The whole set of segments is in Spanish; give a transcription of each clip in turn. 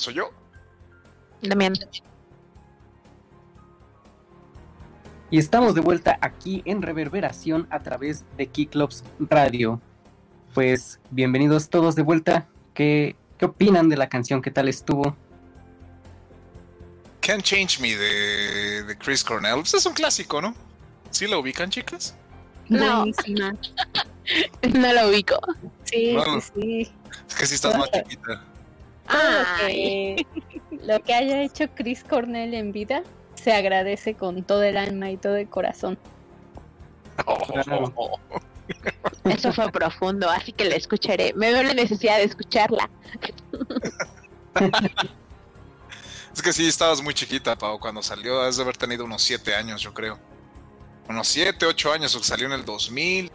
soy yo. Damián. Y estamos de vuelta aquí en Reverberación a través de Keyclubs Radio. Pues bienvenidos todos de vuelta. ¿Qué, ¿Qué opinan de la canción? ¿Qué tal estuvo? Can't Change Me de, de Chris Cornell. Pues es un clásico, ¿no? ¿Sí la ubican, chicas? No. No lo ubico. Sí, No. sí, sí. Es que sí estás más chiquita. Todo lo Ay. que, lo que haya hecho Chris Cornell en vida se agradece con todo el alma y todo el corazón. Claro. Eso fue profundo, así que la escucharé. Me veo la necesidad de escucharla. Es que sí, estabas muy chiquita, Pau, cuando salió. Has de haber tenido unos 7 años, yo creo. Unos 7, 8 años, salió en el 2000.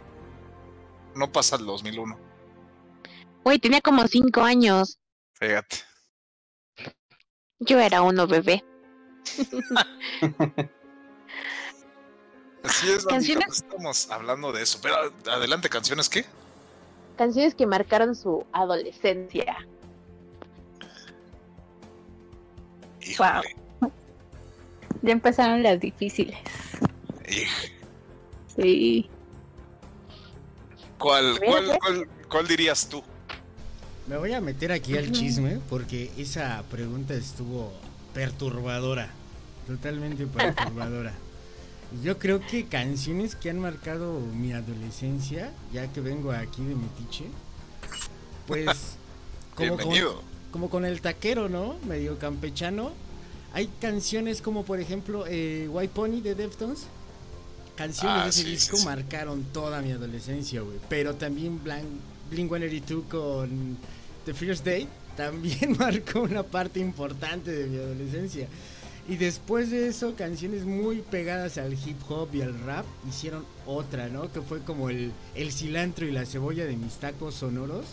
No pasa el 2001. Güey, tenía como cinco años. Fíjate. Yo era uno bebé. Así es, Canciones- Canciones... estamos hablando de eso. Pero adelante, ¿canciones qué? Canciones que marcaron su adolescencia. Híjole. Ya empezaron las difíciles. Sí. ¿Cuál, cuál, cuál, cuál dirías tú? Me voy a meter aquí al chisme porque esa pregunta estuvo perturbadora. Totalmente perturbadora. Yo creo que canciones que han marcado mi adolescencia, ya que vengo aquí de Metiche, pues como con, como con el taquero, ¿no? Medio campechano. Hay canciones como por ejemplo eh, White Pony de Deftones. Canciones Ah, de ese sí, disco sí. marcaron toda mi adolescencia, güey. Pero también Blink 182 con The First Day también marcó una parte importante de mi adolescencia. Y después de eso, canciones muy pegadas al hip hop y al rap hicieron otra, ¿no? Que fue como el, el cilantro y la cebolla de mis tacos sonoros.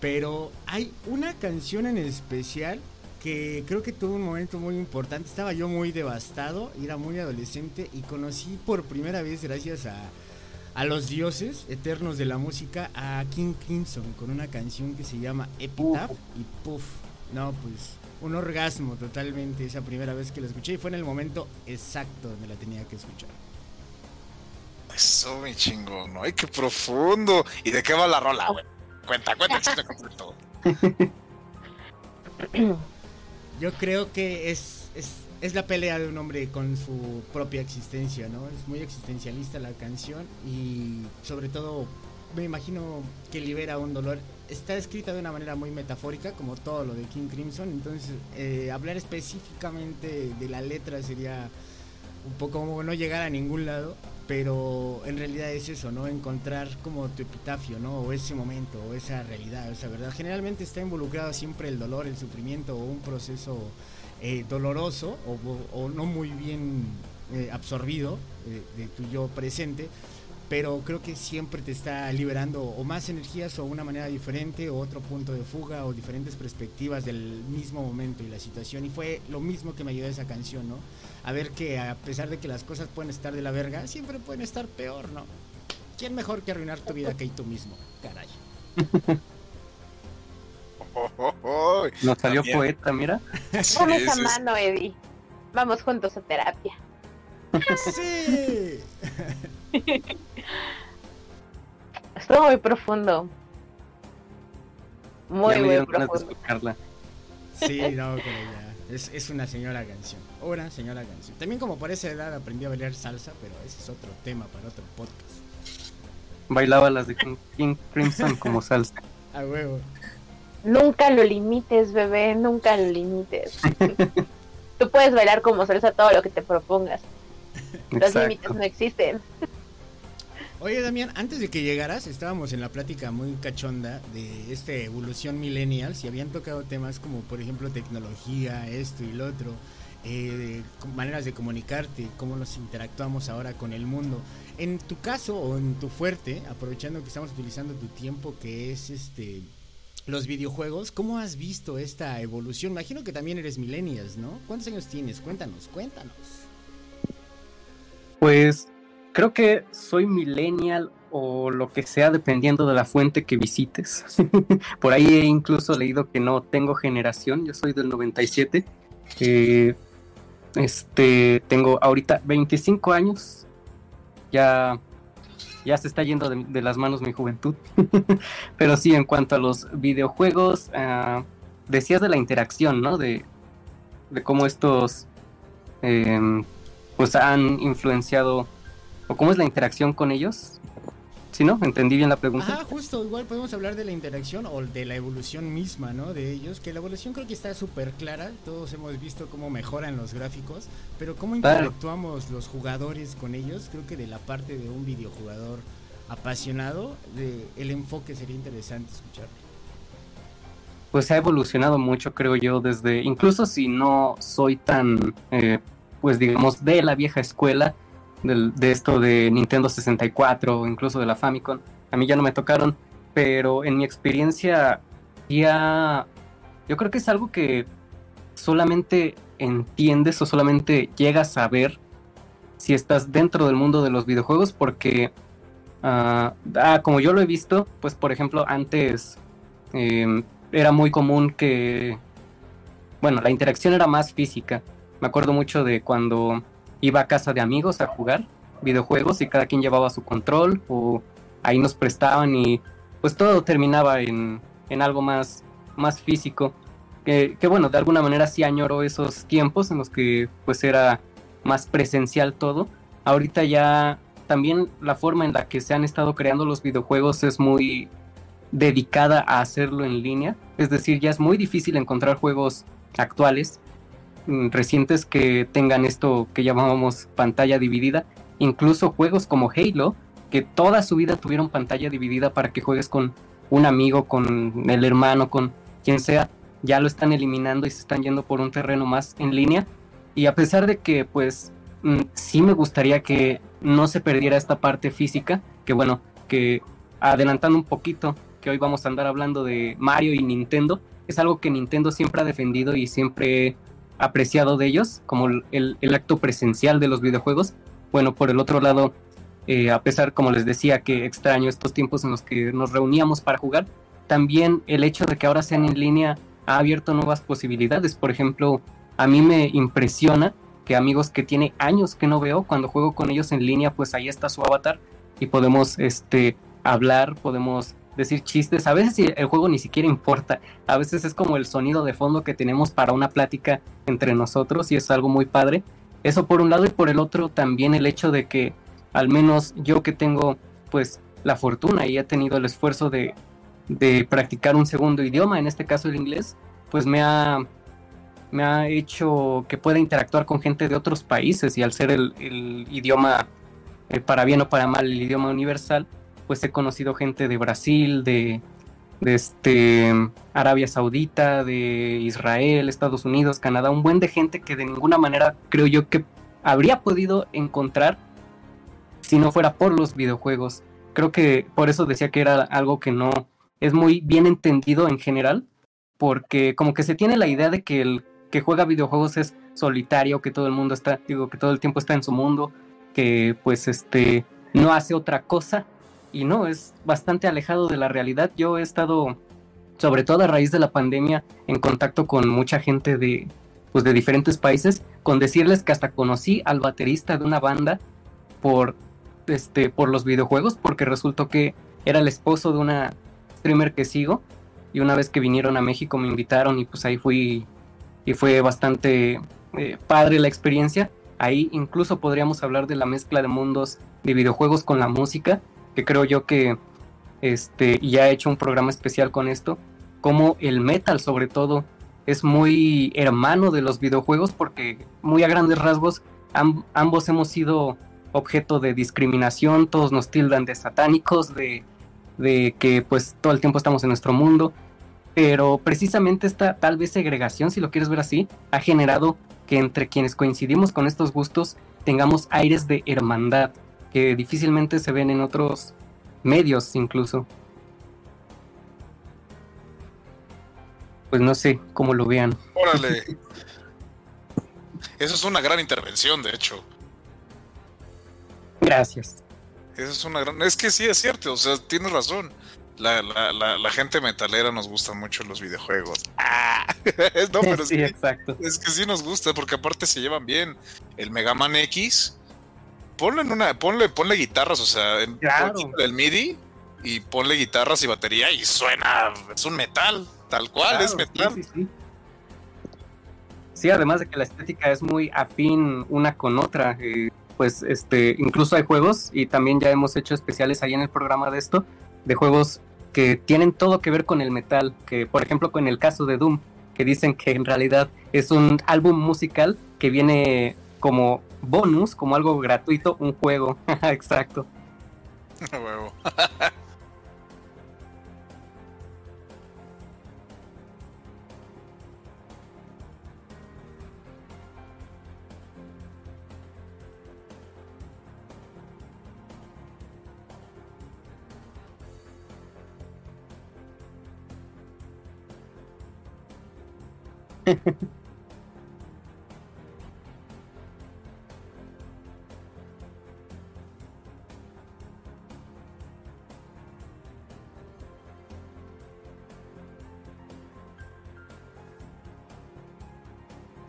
Pero hay una canción en especial que creo que tuvo un momento muy importante. Estaba yo muy devastado, era muy adolescente y conocí por primera vez, gracias a, a los dioses eternos de la música, a King Crimson con una canción que se llama Epitaph y puff, no, pues un orgasmo totalmente esa primera vez que la escuché y fue en el momento exacto donde la tenía que escuchar. Eso, mi chingón. Ay, qué profundo. ¿Y de qué va la rola, güey? Cuenta, cuenta chiste completo. Yo creo que es, es, es la pelea de un hombre con su propia existencia, ¿no? Es muy existencialista la canción y sobre todo me imagino que libera un dolor. Está escrita de una manera muy metafórica, como todo lo de King Crimson, entonces eh, hablar específicamente de la letra sería un poco como no llegar a ningún lado, pero en realidad es eso, ¿no? Encontrar como tu epitafio, ¿no? O ese momento, o esa realidad, o esa verdad. Generalmente está involucrado siempre el dolor, el sufrimiento o un proceso eh, doloroso o, o no muy bien eh, absorbido eh, de tu yo presente, pero creo que siempre te está liberando o más energías o una manera diferente o otro punto de fuga o diferentes perspectivas del mismo momento y la situación. Y fue lo mismo que me ayudó esa canción, ¿no? A ver que a pesar de que las cosas pueden estar de la verga, siempre pueden estar peor, ¿no? ¿Quién mejor que arruinar tu vida que tú mismo? Caray. Oh, oh, oh. Nos salió También. poeta, mira. Sí, esa sí, sí. mano, Eddie. Vamos juntos a terapia. Sí. Estuvo muy profundo. Muy, ya me muy dieron ganas de profundo. escucharla. Sí, no, pero ya. Es, es una señora canción. Una señora canción. También como por esa edad aprendí a bailar salsa, pero ese es otro tema para otro podcast. Bailaba las de King Crimson como salsa. A huevo. Nunca lo limites, bebé, nunca lo limites. Tú puedes bailar como salsa todo lo que te propongas. Los límites no existen. Oye, Damián, antes de que llegaras, estábamos en la plática muy cachonda de esta evolución millennials y habían tocado temas como, por ejemplo, tecnología, esto y lo otro, eh, maneras de comunicarte, cómo nos interactuamos ahora con el mundo. En tu caso o en tu fuerte, aprovechando que estamos utilizando tu tiempo, que es este los videojuegos, ¿cómo has visto esta evolución? Imagino que también eres millennials, ¿no? ¿Cuántos años tienes? Cuéntanos, cuéntanos. Pues creo que soy millennial o lo que sea dependiendo de la fuente que visites. Por ahí he incluso leído que no tengo generación, yo soy del 97. Eh, este, tengo ahorita 25 años. Ya, ya se está yendo de, las manos mi juventud. Pero sí, en cuanto a los videojuegos, ah, decías de la interacción, ¿no? De, de cómo estos em, pues han influenciado o cómo es la interacción con ellos. ¿Sí, no? ¿Entendí bien la pregunta? Ah, justo, igual podemos hablar de la interacción o de la evolución misma, ¿no? De ellos, que la evolución creo que está súper clara, todos hemos visto cómo mejoran los gráficos, pero cómo interactuamos los jugadores con ellos, creo que de la parte de un videojugador apasionado, de el enfoque sería interesante escuchar. Pues ha evolucionado mucho, creo yo, desde, incluso si no soy tan, eh, pues digamos, de la vieja escuela, de esto de Nintendo 64 o incluso de la Famicom. A mí ya no me tocaron, pero en mi experiencia ya yo creo que es algo que solamente entiendes o solamente llegas a ver si estás dentro del mundo de los videojuegos porque ah, ah, como yo lo he visto pues por ejemplo antes em, era muy común que bueno la interacción era más física me acuerdo mucho de cuando iba a casa de amigos a jugar videojuegos y cada quien llevaba su control o ahí nos prestaban y pues todo terminaba en, en algo más, más físico. Que, bueno, de alguna manera sí añoro esos tiempos en los que pues era más presencial todo. Ahorita ya también la forma en la que se han estado creando los videojuegos es muy dedicada a hacerlo en línea. Es decir, ya es muy difícil encontrar juegos actuales recientes que tengan esto que llamamos pantalla dividida, incluso juegos como Halo, que toda su vida tuvieron pantalla dividida para que juegues con un amigo, con el hermano, con quien sea, ya lo están eliminando y se están yendo por un terreno más en línea. Y a pesar de que pues mm, sí me gustaría que no se perdiera esta parte física, que bueno, que adelantando un poquito, que hoy vamos a andar hablando de Mario y Nintendo, es algo que Nintendo siempre ha defendido y siempre apreciado de ellos, como el, acto presencial de los videojuegos. Bueno, por el otro lado, eh, a pesar, como les decía, que extraño estos tiempos en los que nos reuníamos para jugar, también el hecho de que ahora sean en línea ha abierto nuevas posibilidades. Por ejemplo, a mí me impresiona que amigos que tiene años que no veo, cuando juego con ellos en línea, pues ahí está su avatar y podemos este, hablar, podemos decir chistes. A veces el juego ni siquiera importa. A veces es como el sonido de fondo que tenemos para una plática entre nosotros y es algo muy padre. Eso por un lado y por el otro también el hecho de que al menos yo que tengo pues la fortuna y he tenido el esfuerzo de, de practicar un segundo idioma, en este caso el inglés, pues me ha, me ha hecho que pueda interactuar con gente de otros países y al ser el, idioma, eh, para bien o para mal, el idioma universal, pues he conocido gente de Brasil, de, este, Arabia Saudita, de Israel, Estados Unidos, Canadá, un buen de gente que de ninguna manera creo yo que habría podido encontrar si no fuera por los videojuegos. Creo que por eso decía que era algo que no es muy bien entendido en general, porque como que se tiene la idea de que el que juega videojuegos es solitario, que todo el mundo está, digo, que todo el tiempo está en su mundo, que pues este no hace otra cosa y no, es bastante alejado de la realidad. Yo he estado, sobre todo a raíz de la pandemia, en contacto con mucha gente de, pues, de diferentes países, con decirles que hasta conocí al baterista de una banda por, este, por los videojuegos, porque resultó que era el esposo de una streamer que sigo. Y una vez que vinieron a México me invitaron y pues ahí fui y fue bastante eh, padre la experiencia. Ahí incluso podríamos hablar de la mezcla de mundos de videojuegos con la música que creo yo que este ya he hecho un programa especial con esto, como el metal sobre todo es muy hermano de los videojuegos porque muy a grandes rasgos ambos hemos sido objeto de discriminación, todos nos tildan de satánicos, de, de que pues todo el tiempo estamos en nuestro mundo, pero precisamente esta tal vez segregación, si lo quieres ver así, ha generado que entre quienes coincidimos con estos gustos tengamos aires de hermandad que difícilmente se ven en otros medios incluso. Pues no sé cómo lo vean. Órale. Eso es una gran intervención, de hecho. Gracias. Esa es una gran. Es que sí es cierto, o sea, tienes razón. La, la, la, la gente metalera nos gustan mucho los videojuegos. ¡Ah! no, pero sí, es, que, exacto. es que sí nos gusta, porque aparte se llevan bien. El Mega Man X, ponle en una, ponle, ponle guitarras, o sea, Claro. el MIDI y ponle guitarras y batería y suena, es un metal, tal cual, Claro, es metal. Sí, sí, sí. Sí, además de que la estética es muy afín una con otra, eh, pues este, incluso hay juegos y también ya hemos hecho especiales ahí en el programa de esto, de juegos que tienen todo que ver con el metal, que por ejemplo con el caso de Doom, que dicen que en realidad es un álbum musical que viene como bonus, como algo gratuito, un juego, exacto. Huevo.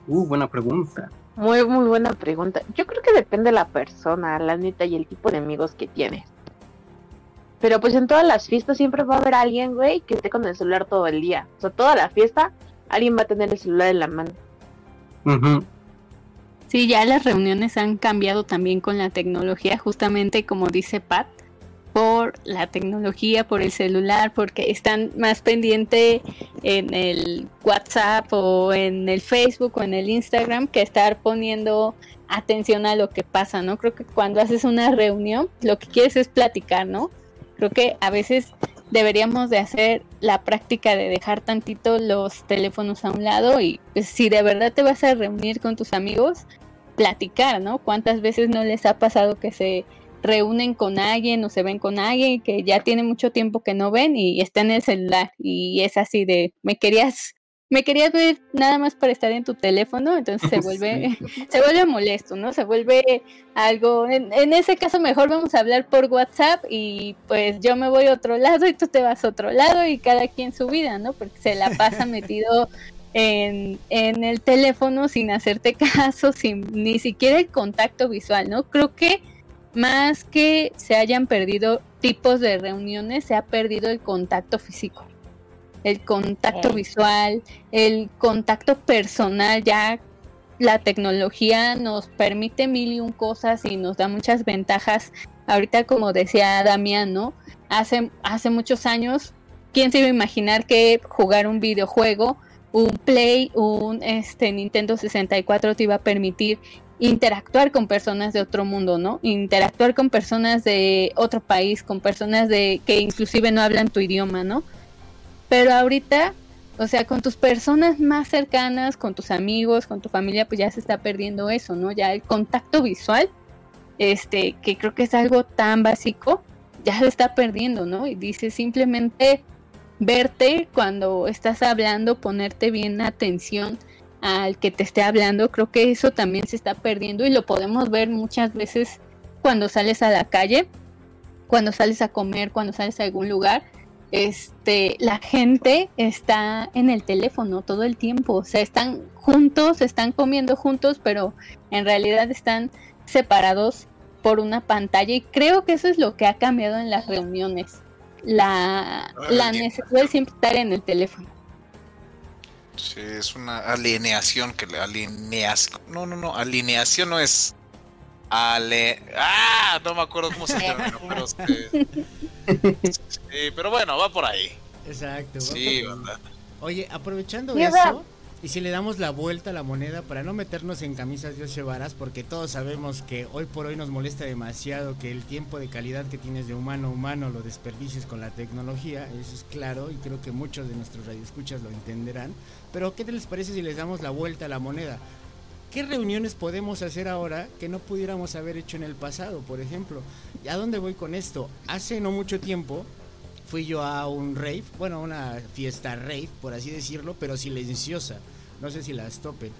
Uh, buena pregunta. Muy, muy buena pregunta. Yo creo que depende de la persona, la neta, y el tipo de amigos que tienes. Pero pues en todas las fiestas siempre va a haber alguien, güey, que esté con el celular todo el día. O sea, toda la fiesta, alguien va a tener el celular en la mano. Ujú. Sí, ya las reuniones han cambiado también con la tecnología, justamente como dice Pat, por la tecnología, por el celular, porque están más pendiente en el WhatsApp o en el Facebook o en el Instagram que estar poniendo atención a lo que pasa, ¿no? Creo que cuando haces una reunión, lo que quieres es platicar, ¿no? Creo que a veces deberíamos de hacer la práctica de dejar tantito los teléfonos a un lado y pues, si de verdad te vas a reunir con tus amigos, platicar, ¿no? ¿Cuántas veces no les ha pasado que se reúnen con alguien o se ven con alguien que ya tiene mucho tiempo que no ven y está en el celular y es así de me querías me querías ver nada más para estar en tu teléfono, entonces se vuelve se vuelve molesto, ¿no? Se vuelve algo en, en ese caso mejor vamos a hablar por WhatsApp y pues yo me voy a otro lado y tú te vas a otro lado y cada quien su vida, ¿no? Porque se la pasa metido en, en el teléfono sin hacerte caso, sin ni siquiera el contacto visual, ¿no? Creo que más que se hayan perdido tipos de reuniones, se ha perdido el contacto físico, el contacto visual, el contacto personal. Ya la tecnología nos permite mil y un cosas y nos da muchas ventajas. Ahorita, como decía Damián, ¿no? Hace, hace muchos años, ¿quién se iba a imaginar que jugar un videojuego, un Play, un este, Nintendo 64 te iba a permitir interactuar con personas de otro mundo, ¿no? Interactuar con personas de otro país, con personas de que inclusive no hablan tu idioma, ¿no? Pero ahorita, o sea, con tus personas más cercanas, con tus amigos, con tu familia, pues ya se está perdiendo eso, ¿no? Ya el contacto visual, este, que creo que es algo tan básico, ya se está perdiendo, ¿no? Y dice simplemente verte cuando estás hablando, ponerte bien atención al que te esté hablando, creo que eso también se está perdiendo y lo podemos ver muchas veces cuando sales a la calle, cuando sales a comer, cuando sales a algún lugar, este, la gente está en el teléfono todo el tiempo, o sea, están juntos, están comiendo juntos, pero en realidad están separados por una pantalla y creo que eso es lo que ha cambiado en las reuniones, la, la necesidad de siempre estar en el teléfono. Sí, es una alineación que le alineas. No, no, no, alineación no es. Ale. ¡Ah! No me acuerdo cómo se llama. pero, este- Sí, pero bueno, va por ahí. Exacto. Sí, por banda. Oye, aprovechando eso, y si le damos la vuelta a la moneda para no meternos en camisas de varas, porque todos sabemos que hoy por hoy nos molesta demasiado que el tiempo de calidad que tienes de humano a humano lo desperdicies con la tecnología, eso es claro, y creo que muchos de nuestros radioescuchas lo entenderán. Pero, ¿qué les parece si les damos la vuelta a la moneda? ¿Qué reuniones podemos hacer ahora que no pudiéramos haber hecho en el pasado, por ejemplo? ¿Y a dónde voy con esto? Hace no mucho tiempo fui yo a un rave, bueno, una fiesta rave, por así decirlo, pero silenciosa. No sé si las topen.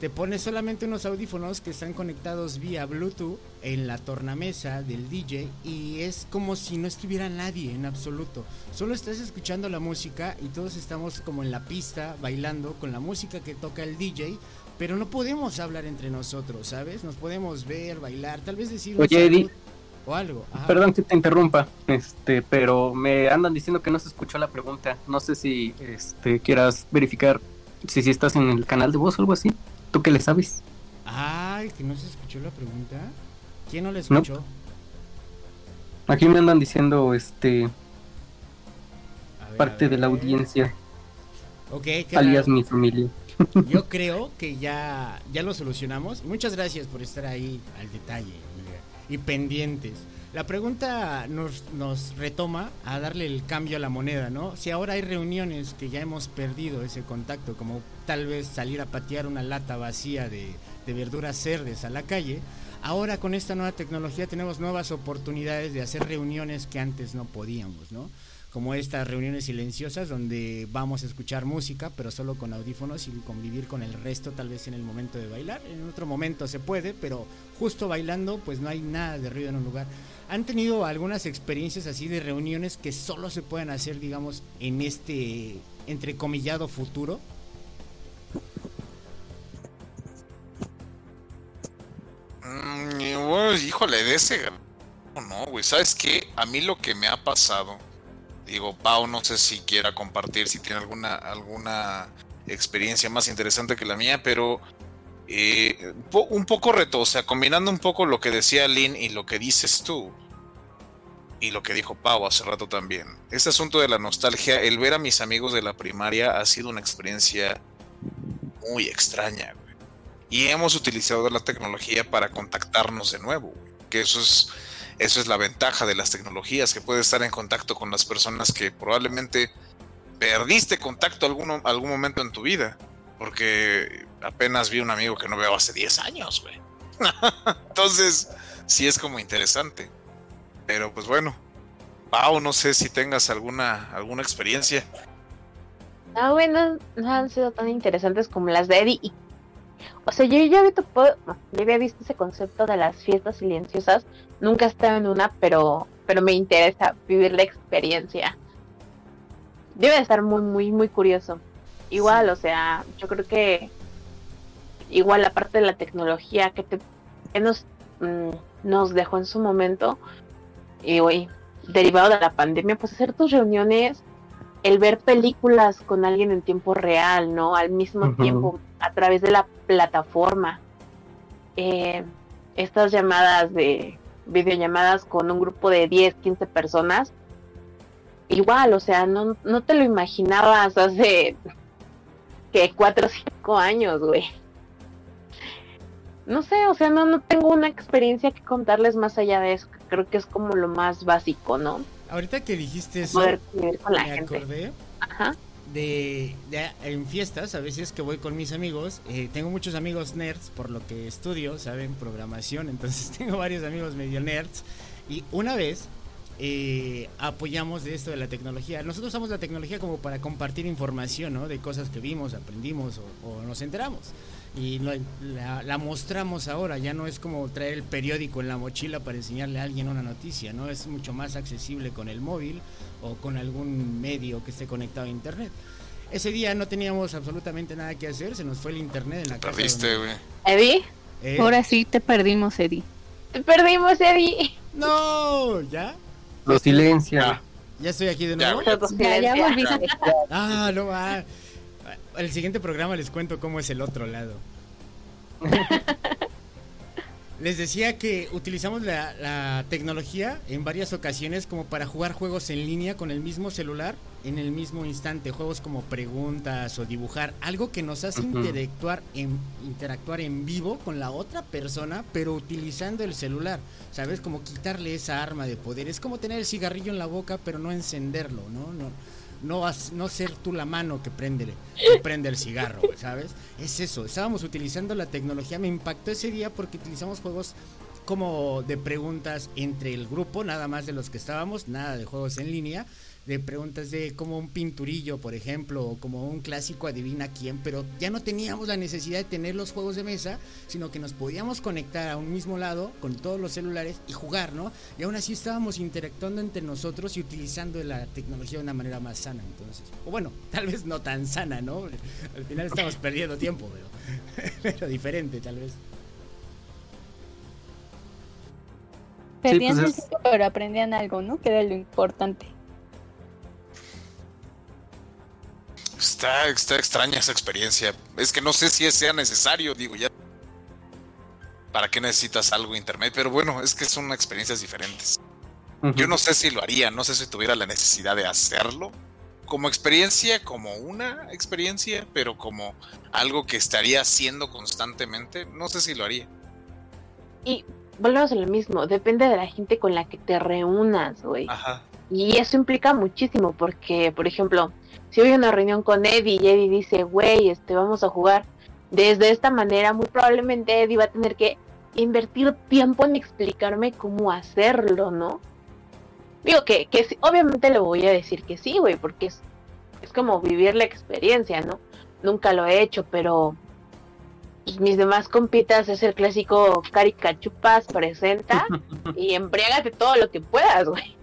Te pones solamente unos audífonos que están conectados vía Bluetooth en la tornamesa del DJ y es como si no estuviera nadie en absoluto. Solo estás escuchando la música y todos estamos como en la pista bailando con la música que toca el DJ, pero no podemos hablar entre nosotros, ¿sabes? Nos podemos ver, bailar, tal vez decir Oye, Eddie. o algo. Ajá. Perdón que te interrumpa, este, pero me andan diciendo que no se escuchó la pregunta. No sé si este quieras verificar si, si estás en el canal de voz o algo así. ¿Tú qué le sabes? Ay, que no se escuchó la pregunta. ¿Quién no la escuchó? Aquí me andan diciendo este ver, parte de la audiencia, Ok, alias raro. mi familia. Yo creo que ya, ya lo solucionamos. Muchas gracias por estar ahí al detalle y pendientes. La pregunta nos, retoma a darle el cambio a la moneda, ¿no? Si ahora hay reuniones que ya hemos perdido ese contacto, como tal vez salir a patear una lata vacía de, de verduras verdes a la calle, ahora con esta nueva tecnología tenemos nuevas oportunidades de hacer reuniones que antes no podíamos, ¿no? Como estas reuniones silenciosas donde vamos a escuchar música, pero solo con audífonos y convivir con el resto tal vez en el momento de bailar. En otro momento se puede, pero justo bailando pues no hay nada de ruido en un lugar. ¿Han tenido algunas experiencias así de reuniones que solo se pueden hacer, digamos, en este entrecomillado futuro? Mm, bueno, híjole, de ese. No, güey. ¿Sabes qué? A mí lo que me ha pasado. Digo, Pau, no sé si quiera compartir, si tiene alguna, alguna experiencia más interesante que la mía, pero. eh, un poco reto, o sea, combinando un poco lo que decía Lynn y lo que dices tú. Y lo que dijo Pau hace rato también. Este asunto de la nostalgia, el ver a mis amigos de la primaria ha sido una experiencia muy extraña, güey. Y hemos utilizado la tecnología para contactarnos de nuevo, güey. Que eso es, eso es la ventaja de las tecnologías, que puedes estar en contacto con las personas que probablemente perdiste contacto algún, algún momento en tu vida. Porque apenas vi un amigo que no veo hace 10 años, güey. Entonces, sí es como interesante. Pero pues bueno. Pau, no sé si tengas alguna, alguna experiencia. Ah, bueno, no han sido tan interesantes como las de Eddie. O sea, yo ya había, topado- yo había visto ese concepto de las fiestas silenciosas. Nunca he estado en una, pero, pero me interesa vivir la experiencia. Debe de estar muy, muy, muy curioso. Igual, o sea, yo creo que igual la parte de la tecnología que, te, que nos, mm, nos dejó en su momento, y güey, derivado de la pandemia, pues hacer tus reuniones el ver películas con alguien en tiempo real, ¿no? Al mismo tiempo, a través de la plataforma. Eh, estas llamadas de videollamadas con un grupo de 10, 15 personas. Igual, o sea, no, no te lo imaginabas hace que 4 o 5 años, güey. No sé, o sea, no, no tengo una experiencia que contarles más allá de eso. que Creo que es como lo más básico, ¿no? Ahorita que dijiste eso, Poder vivir con la me gente. acordé Ajá. De, en fiestas, a veces que voy con mis amigos, eh, tengo muchos amigos nerds por lo que estudio, saben, programación, entonces tengo varios amigos medio nerds. Y una vez eh, apoyamos de esto de la tecnología. Nosotros usamos la tecnología como para compartir información, ¿no? De cosas que vimos, aprendimos o nos enteramos. Y la, la mostramos ahora, ya no es como traer el periódico en la mochila para enseñarle a alguien una noticia, ¿no? Es mucho más accesible con el móvil o con algún medio que esté conectado a internet. Ese día no teníamos absolutamente nada que hacer, se nos fue el internet en la casa. Perdiste, donde- güey. Eddie, Eh, Ahora sí te perdimos, Eddie. te perdimos, Eddie. No, ya, Lo silencia. Ah, ya estoy aquí de Ya, nuevo. Ya, ya silencia. volviste. Ah, no va. El siguiente programa les cuento cómo es el otro lado. Les decía que utilizamos la, la tecnología en varias ocasiones como para jugar juegos en línea con el mismo celular en el mismo instante. Juegos como preguntas o dibujar. Algo que nos hace interactuar, en, interactuar en vivo con la otra persona, pero utilizando el celular. ¿Sabes? Como quitarle esa arma de poder. Es como tener el cigarrillo en la boca, pero no encenderlo, ¿no? No, no, has- no ser tú la mano que prende, que prende el cigarro, ¿sabes? Es eso, estábamos utilizando la tecnología, me impactó ese día porque utilizamos juegos como de preguntas entre el grupo, nada más de los que estábamos, nada de juegos en línea, de preguntas de como un pinturillo, por ejemplo, o como un clásico adivina quién, pero ya no teníamos la necesidad de tener los juegos de mesa, sino que nos podíamos conectar a un mismo lado con todos los celulares y jugar, ¿no? Y aún así estábamos interactuando entre nosotros y utilizando la tecnología de una manera más sana, entonces. O bueno, tal vez no tan sana, ¿no? Al final estamos perdiendo tiempo, pero, pero diferente tal vez. Perdían pues el es- tiempo, pero aprendían algo, ¿no? Que era lo importante. Está, está extraña esa experiencia. Es que no sé si sea necesario, digo, ya. ¿Para qué necesitas algo intermedio? Pero bueno, es que son experiencias diferentes. Yo no sé si lo haría, no sé si tuviera la necesidad de hacerlo. Como experiencia, como una experiencia, pero como algo que estaría haciendo constantemente, no sé si lo haría. Y volvemos a lo mismo, depende de la gente con la que te reúnas, güey. Ajá. Y eso implica muchísimo porque, por ejemplo, si voy a una reunión con Eddie y Eddie dice, güey, este, vamos a jugar desde esta manera, muy probablemente Eddie va a tener que invertir tiempo en explicarme cómo hacerlo, ¿no? Digo que, que sí, obviamente le voy a decir que sí, güey, porque es, es como vivir la experiencia, ¿no? Nunca lo he hecho, pero pues, mis demás compitas es el clásico Caricachupas presenta y embriágate todo lo que puedas, güey.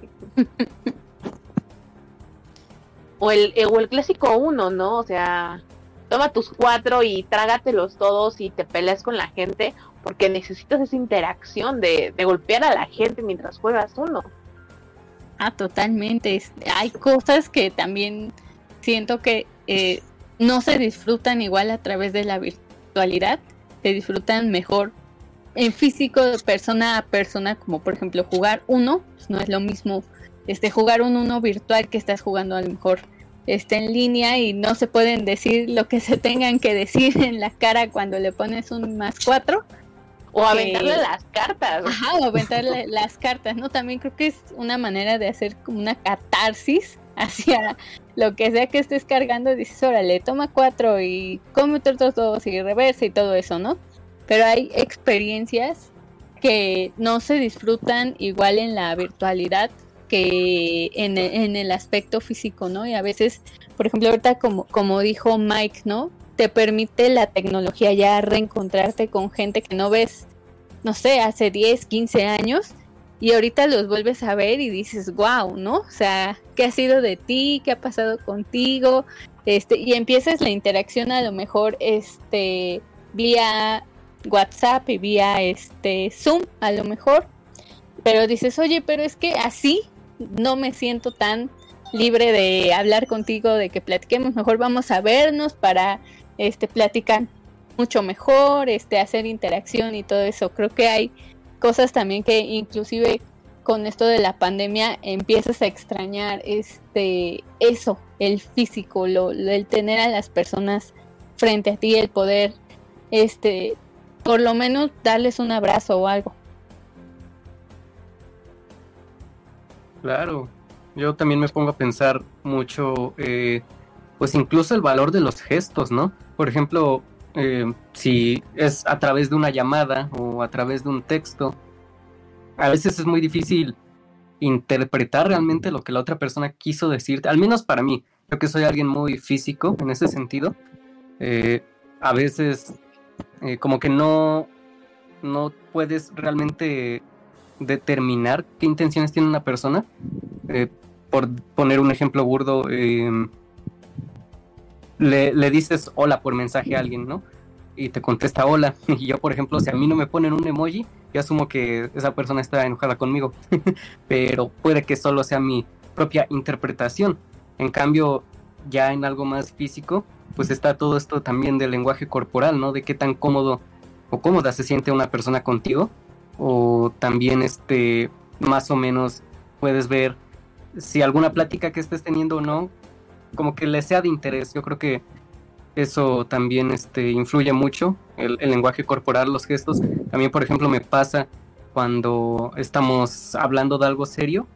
O el, eh, o el clásico uno, ¿no? O sea, toma tus cuatro y trágatelos todos y te peleas con la gente porque necesitas esa interacción de, golpear a la gente mientras juegas uno. Ah, totalmente. Hay cosas que también siento que eh, no se disfrutan igual a través de la virtualidad, se disfrutan mejor en físico persona a persona, como por ejemplo jugar uno, pues no es lo mismo este jugar un uno virtual que estás jugando a lo mejor este en línea y no se pueden decir lo que se tengan que decir en la cara cuando le pones un más cuatro O Que- aventarle las cartas. Ajá, o aventarle las cartas, ¿no? También creo que es una manera de hacer como una catarsis hacia lo que sea que estés cargando. Dices, órale, toma cuatro y come otros dos y reversa y todo eso, ¿no? Pero hay experiencias que no se disfrutan igual en la virtualidad que en en el aspecto físico, ¿no? Y a veces, por ejemplo, ahorita como, como dijo Mike, ¿no? Te permite la tecnología ya reencontrarte con gente que no ves no sé, hace 10, 15 años y ahorita los vuelves a ver y dices, wow, ¿no? O sea, ¿qué ha sido de ti? ¿Qué ha pasado contigo? Este, y empiezas la interacción a lo mejor este vía WhatsApp y vía este Zoom, a lo mejor. Pero dices, "Oye, pero es que así no me siento tan libre de hablar contigo, de que platiquemos, mejor vamos a vernos para este platicar mucho mejor, este, hacer interacción y todo eso. Creo que hay cosas también que inclusive con esto de la pandemia empiezas a extrañar este eso, el físico, lo, lo- el tener a las personas frente a ti, el poder este por lo menos darles un abrazo o algo. Claro, yo también me pongo a pensar mucho, eh, pues incluso el valor de los gestos, ¿no? Por ejemplo, eh, si es a través de una llamada o a través de un texto, a veces es muy difícil interpretar realmente lo que la otra persona quiso decirte, al menos para mí, yo que soy alguien muy físico en ese sentido, eh, a veces eh, como que no, no puedes realmente determinar qué intenciones tiene una persona. Eh, por poner un ejemplo burdo, eh, le, le dices hola por mensaje a alguien, ¿no? Y te contesta hola. Y yo, por ejemplo, si a mí no me ponen un emoji, yo asumo que esa persona está enojada conmigo. Pero puede que solo sea mi propia interpretación. En cambio, ya en algo más físico, pues está todo esto también del lenguaje corporal, ¿no? De qué tan cómodo o cómoda se siente una persona contigo o también este más o menos puedes ver si alguna plática que estés teniendo o no como que le sea de interés. Yo creo que eso también este influye mucho el, el lenguaje corporal los gestos. También por ejemplo me pasa cuando estamos hablando de algo serio.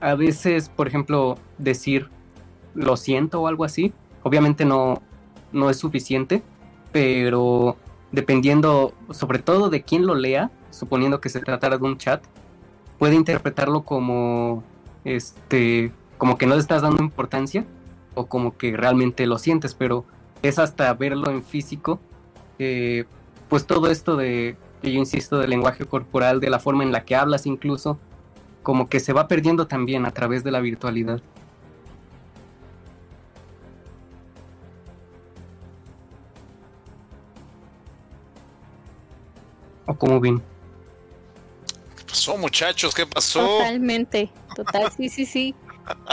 A veces por ejemplo decir lo siento o algo así obviamente no no es suficiente pero dependiendo sobre todo de quién lo lea suponiendo que se tratara de un chat, puede interpretarlo como este como que no le estás dando importancia o como que realmente lo sientes, pero es hasta verlo en físico, pues todo esto de, yo insisto, del lenguaje corporal, de la forma en la que hablas incluso, como que se va perdiendo también a través de la virtualidad. ¿O cómo ven? ¿Qué pasó, muchachos? ¿Qué pasó? Totalmente, total, sí, sí, sí.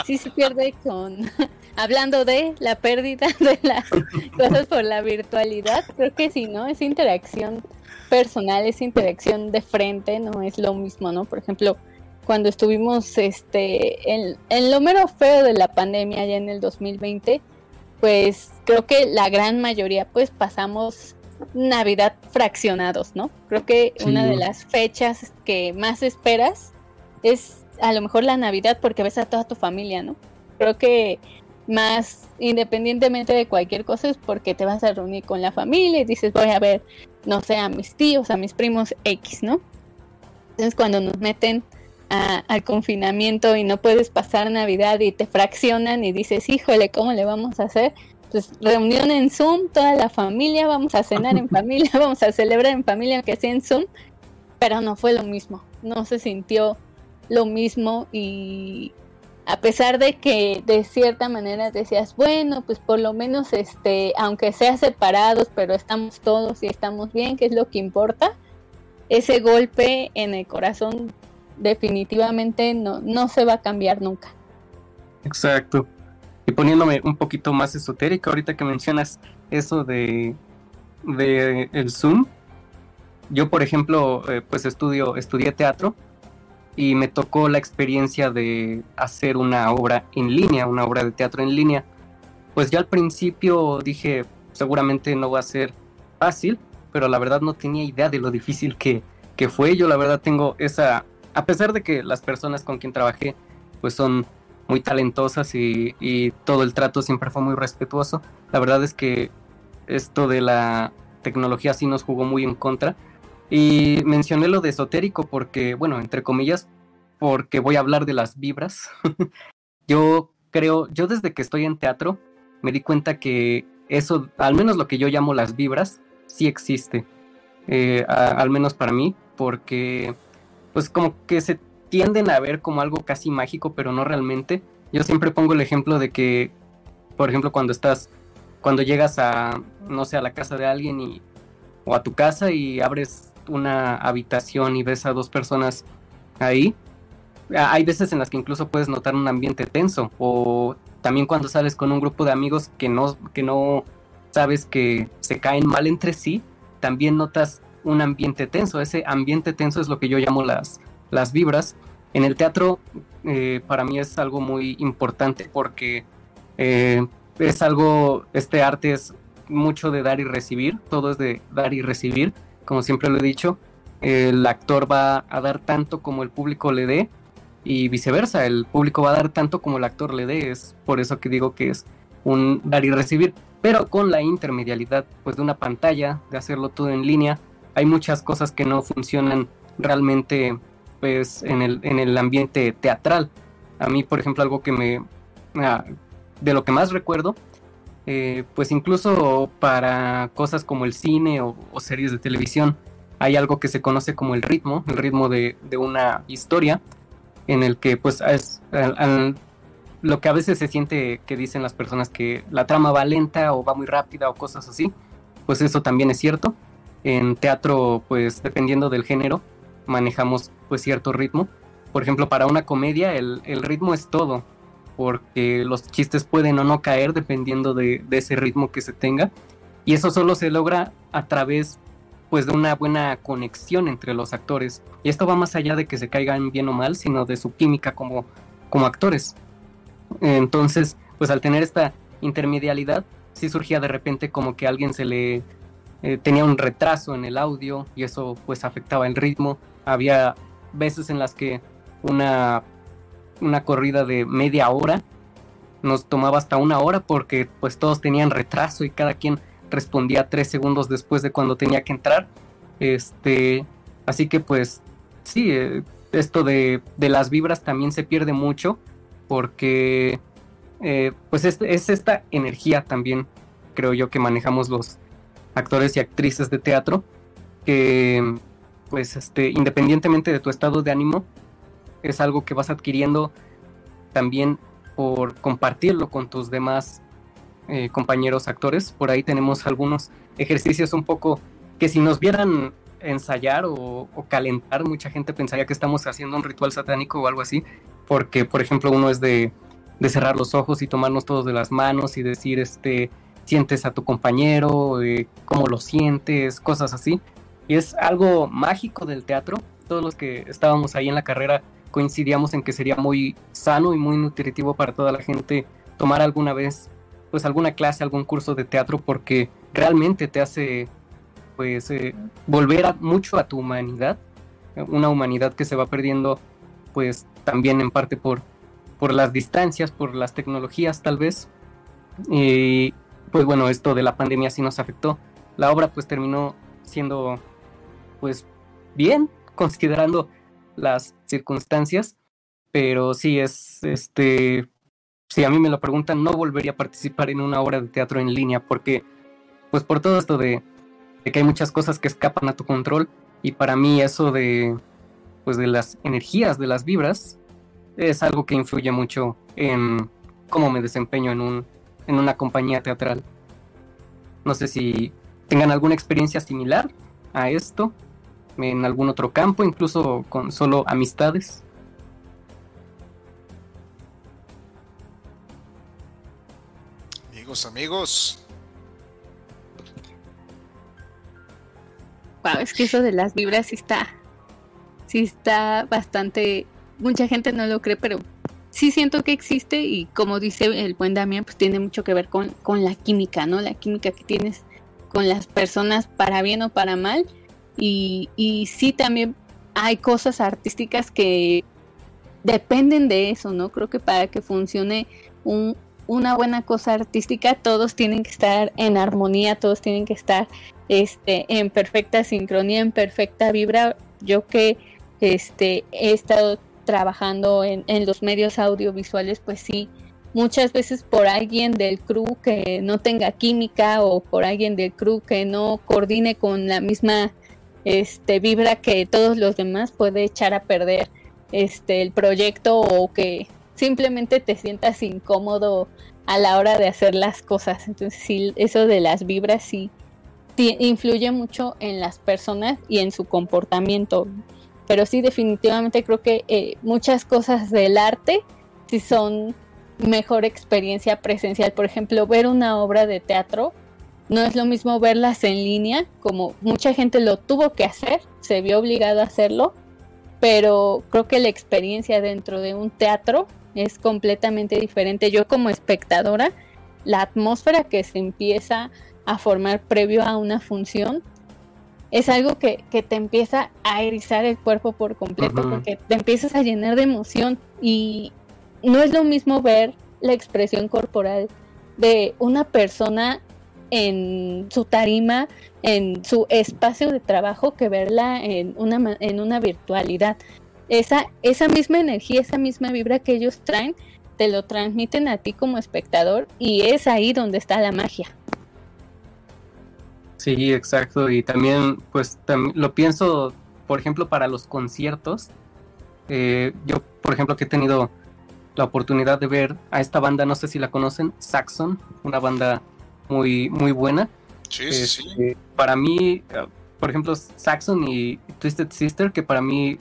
Sí se pierde con... Hablando de la pérdida de las cosas por la virtualidad, creo que sí, ¿no? Es interacción personal, es interacción de frente, no es lo mismo, ¿no? Por ejemplo, cuando estuvimos este en, en lo mero feo de la pandemia ya en el 2020, pues creo que la gran mayoría pues pasamos Navidad fraccionados, ¿no? Creo que una de las fechas que más esperas es a lo mejor la Navidad porque ves a toda tu familia, ¿no? Creo que más independientemente de cualquier cosa es porque te vas a reunir con la familia y dices voy a ver, no sé, a mis tíos, a mis primos X, ¿no? Entonces cuando nos meten al confinamiento y no puedes pasar Navidad y te fraccionan y dices, híjole, ¿cómo le vamos a hacer? Pues reunión en Zoom, toda la familia, vamos a cenar en familia, vamos a celebrar en familia, aunque sea en Zoom, pero no fue lo mismo, no se sintió lo mismo y a pesar de que de cierta manera decías, bueno, pues por lo menos este, aunque sea separados, pero estamos todos y estamos bien, que es lo que importa, ese golpe en el corazón definitivamente no, no se va a cambiar nunca. Exacto. Y poniéndome un poquito más esotérico, ahorita que mencionas eso de, de el Zoom, yo por ejemplo, eh, pues estudio, estudié teatro y me tocó la experiencia de hacer una obra en línea, una obra de teatro en línea. Pues yo al principio dije, seguramente no va a ser fácil, pero la verdad no tenía idea de lo difícil que, que fue. Yo la verdad tengo esa a pesar de que las personas con quien trabajé pues son muy talentosas y, todo el trato siempre fue muy respetuoso, la verdad es que esto de la tecnología sí nos jugó muy en contra. Y mencioné lo de esotérico porque, bueno, entre comillas, porque voy a hablar de las vibras. yo creo, yo desde que estoy en teatro me di cuenta que eso, al menos lo que yo llamo las vibras, sí existe. Eh, al menos para mí, porque pues como que se tienden a ver como algo casi mágico, pero no realmente. Yo siempre pongo el ejemplo de que, por ejemplo, cuando estás, cuando llegas a, no sé, a la casa de alguien y, o a tu casa y abres una habitación y ves a dos personas ahí, hay veces en las que incluso puedes notar un ambiente tenso o también cuando sales con un grupo de amigos que no que no sabes que se caen mal entre sí, también notas un ambiente tenso. Ese ambiente tenso es lo que yo llamo las, las vibras. En el teatro eh, para mí es algo muy importante porque eh, es algo, este arte es mucho de dar y recibir, todo es de dar y recibir, como siempre lo he dicho. El actor va a dar tanto como el público le dé y viceversa, el público va a dar tanto como el actor le dé, es por eso que digo que es un dar y recibir, pero con la intermedialidad pues de una pantalla, de hacerlo todo en línea, hay muchas cosas que no funcionan realmente pues en el, en el ambiente teatral. A mí, por ejemplo, algo que me... Ah, de lo que más recuerdo, eh, pues incluso para cosas como el cine o, series de televisión, hay algo que se conoce como el ritmo, el ritmo de, una historia, en el que pues es lo que a veces se siente que dicen las personas que la trama va lenta o va muy rápida o cosas así, pues eso también es cierto. En teatro, pues dependiendo del género, manejamos pues cierto ritmo. Por ejemplo, para una comedia el, ritmo es todo, porque los chistes pueden o no caer dependiendo de, ese ritmo que se tenga. Y eso solo se logra a través pues de una buena conexión entre los actores. Y esto va más allá de que se caigan bien o mal, sino de su química como, como actores. Entonces, pues al tener esta intermedialidad, sí surgía de repente como que alguien se le eh, tenía un retraso en el audio y eso pues afectaba el ritmo. Había veces en las que una, una corrida de media hora nos tomaba hasta una hora porque pues todos tenían retraso y cada quien respondía tres segundos después de cuando tenía que entrar. Este, Así que pues sí, eh, esto de, de, las vibras también se pierde mucho porque eh, pues es, es, esta energía también, creo yo, que manejamos los actores y actrices de teatro, que pues este, independientemente de tu estado de ánimo, es algo que vas adquiriendo también por compartirlo con tus demás eh, compañeros actores. Por ahí tenemos algunos ejercicios un poco que si nos vieran ensayar o, calentar, mucha gente pensaría que estamos haciendo un ritual satánico o algo así, porque por ejemplo uno es de, cerrar los ojos y tomarnos todos de las manos y decir, este, sientes a tu compañero, eh, cómo lo sientes, cosas así. Y es algo mágico del teatro. Todos los que estábamos ahí en la carrera coincidíamos en que sería muy sano y muy nutritivo para toda la gente tomar alguna vez pues alguna clase, algún curso de teatro porque realmente te hace pues eh, volver mucho a tu humanidad, una humanidad que se va perdiendo pues también en parte por, por las distancias, por las tecnologías tal vez. Y pues bueno, esto de la pandemia sí nos afectó. La obra pues terminó siendo pues bien, considerando las circunstancias, pero sí es este si a mí me lo preguntan, no volvería a participar en una obra de teatro en línea porque pues por todo esto de que hay muchas cosas que escapan a tu control y para mí eso de pues de las energías, de las vibras es algo que influye mucho en cómo me desempeño en un en una compañía teatral. No sé si tengan alguna experiencia similar a esto en algún otro campo, incluso con solo amistades. Amigos, amigos, es que eso de las vibras sí está, sí está bastante, mucha gente no lo cree, pero sí siento que existe y como dice el buen Damián, pues tiene mucho que ver con, con la química, ¿no? La química que tienes con las personas para bien o para mal. Y, y sí también hay cosas artísticas que dependen de eso, ¿no? Creo que para que funcione un, una buena cosa artística, todos tienen que estar en armonía, todos tienen que estar este, en perfecta sincronía, en perfecta vibra. Yo que este, he estado trabajando en, en los medios audiovisuales, pues sí, muchas veces por alguien del crew que no tenga química o por alguien del crew que no coordine con la misma este, vibra que todos los demás puede echar a perder este, el proyecto o que simplemente te sientas incómodo a la hora de hacer las cosas. Entonces sí, eso de las vibras sí influye mucho en las personas y en su comportamiento. Pero sí, definitivamente creo que eh, muchas cosas del arte sí son mejor experiencia presencial. Por ejemplo, ver una obra de teatro no es lo mismo verlas en línea, como mucha gente lo tuvo que hacer, se vio obligado a hacerlo, pero creo que la experiencia dentro de un teatro es completamente diferente. Yo como espectadora, la atmósfera que se empieza a formar previo a una función es algo que, te empieza a erizar el cuerpo por completo, porque te empiezas a llenar de emoción y no es lo mismo ver la expresión corporal de una persona en su tarima, en su espacio de trabajo, que verla en una, en una virtualidad esa, esa misma energía, esa misma vibra que ellos traen, te lo transmiten a ti como espectador y es ahí donde está la magia. Sí, exacto. Y también, pues, lo pienso, por ejemplo, para los conciertos. Eh, yo, por ejemplo, que he tenido la oportunidad de ver a esta banda, no sé si la conocen, Saxon, una banda muy, muy buena. Sí, sí, sí. Este, para mí, por ejemplo, Saxon y Twisted Sister, que para mí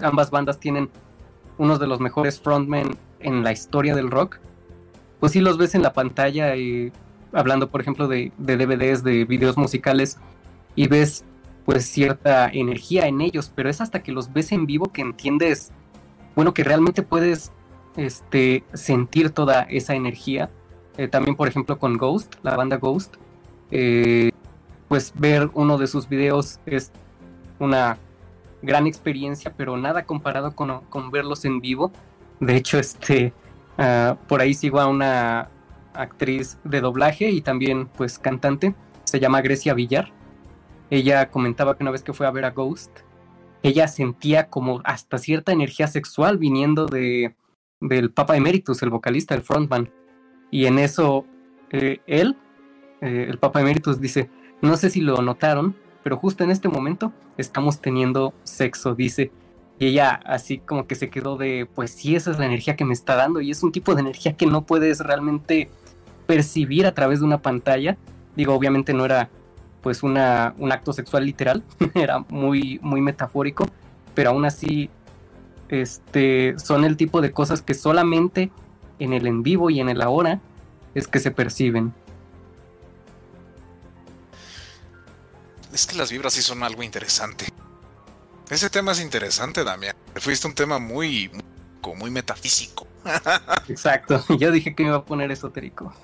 ambas bandas tienen unos de los mejores frontmen en la historia del rock, pues sí los ves en la pantalla y hablando, por ejemplo, de, DVDs, de videos musicales, y ves pues cierta energía en ellos, pero es hasta que los ves en vivo que entiendes, bueno, que realmente puedes este, sentir toda esa energía. Eh, también, por ejemplo, con Ghost, la banda Ghost, eh, pues ver uno de sus videos es una gran experiencia, pero nada comparado con, verlos en vivo. De hecho, este, ah, por ahí sigo a una actriz de doblaje y también pues cantante, se llama Grecia Villar. Ella comentaba que una vez que fue a ver a Ghost, ella sentía como hasta cierta energía sexual viniendo de del Papa Emeritus, el vocalista, el frontman. Y en eso eh, él, eh, el Papa Emeritus, dice, no sé si lo notaron, pero justo en este momento estamos teniendo sexo, dice. Y ella así como que se quedó de, pues sí, esa es la energía que me está dando y es un tipo de energía que no puedes realmente percibir a través de una pantalla. Digo, obviamente no era pues una, un acto sexual literal, era muy, muy metafórico, pero aún así este, son el tipo de cosas que solamente en el en vivo y en el ahora es que se perciben. Es que las vibras sí son algo interesante. Ese tema es interesante, Damián. Fuiste un tema muy, muy, muy metafísico. Exacto, yo dije que me iba a poner esotérico.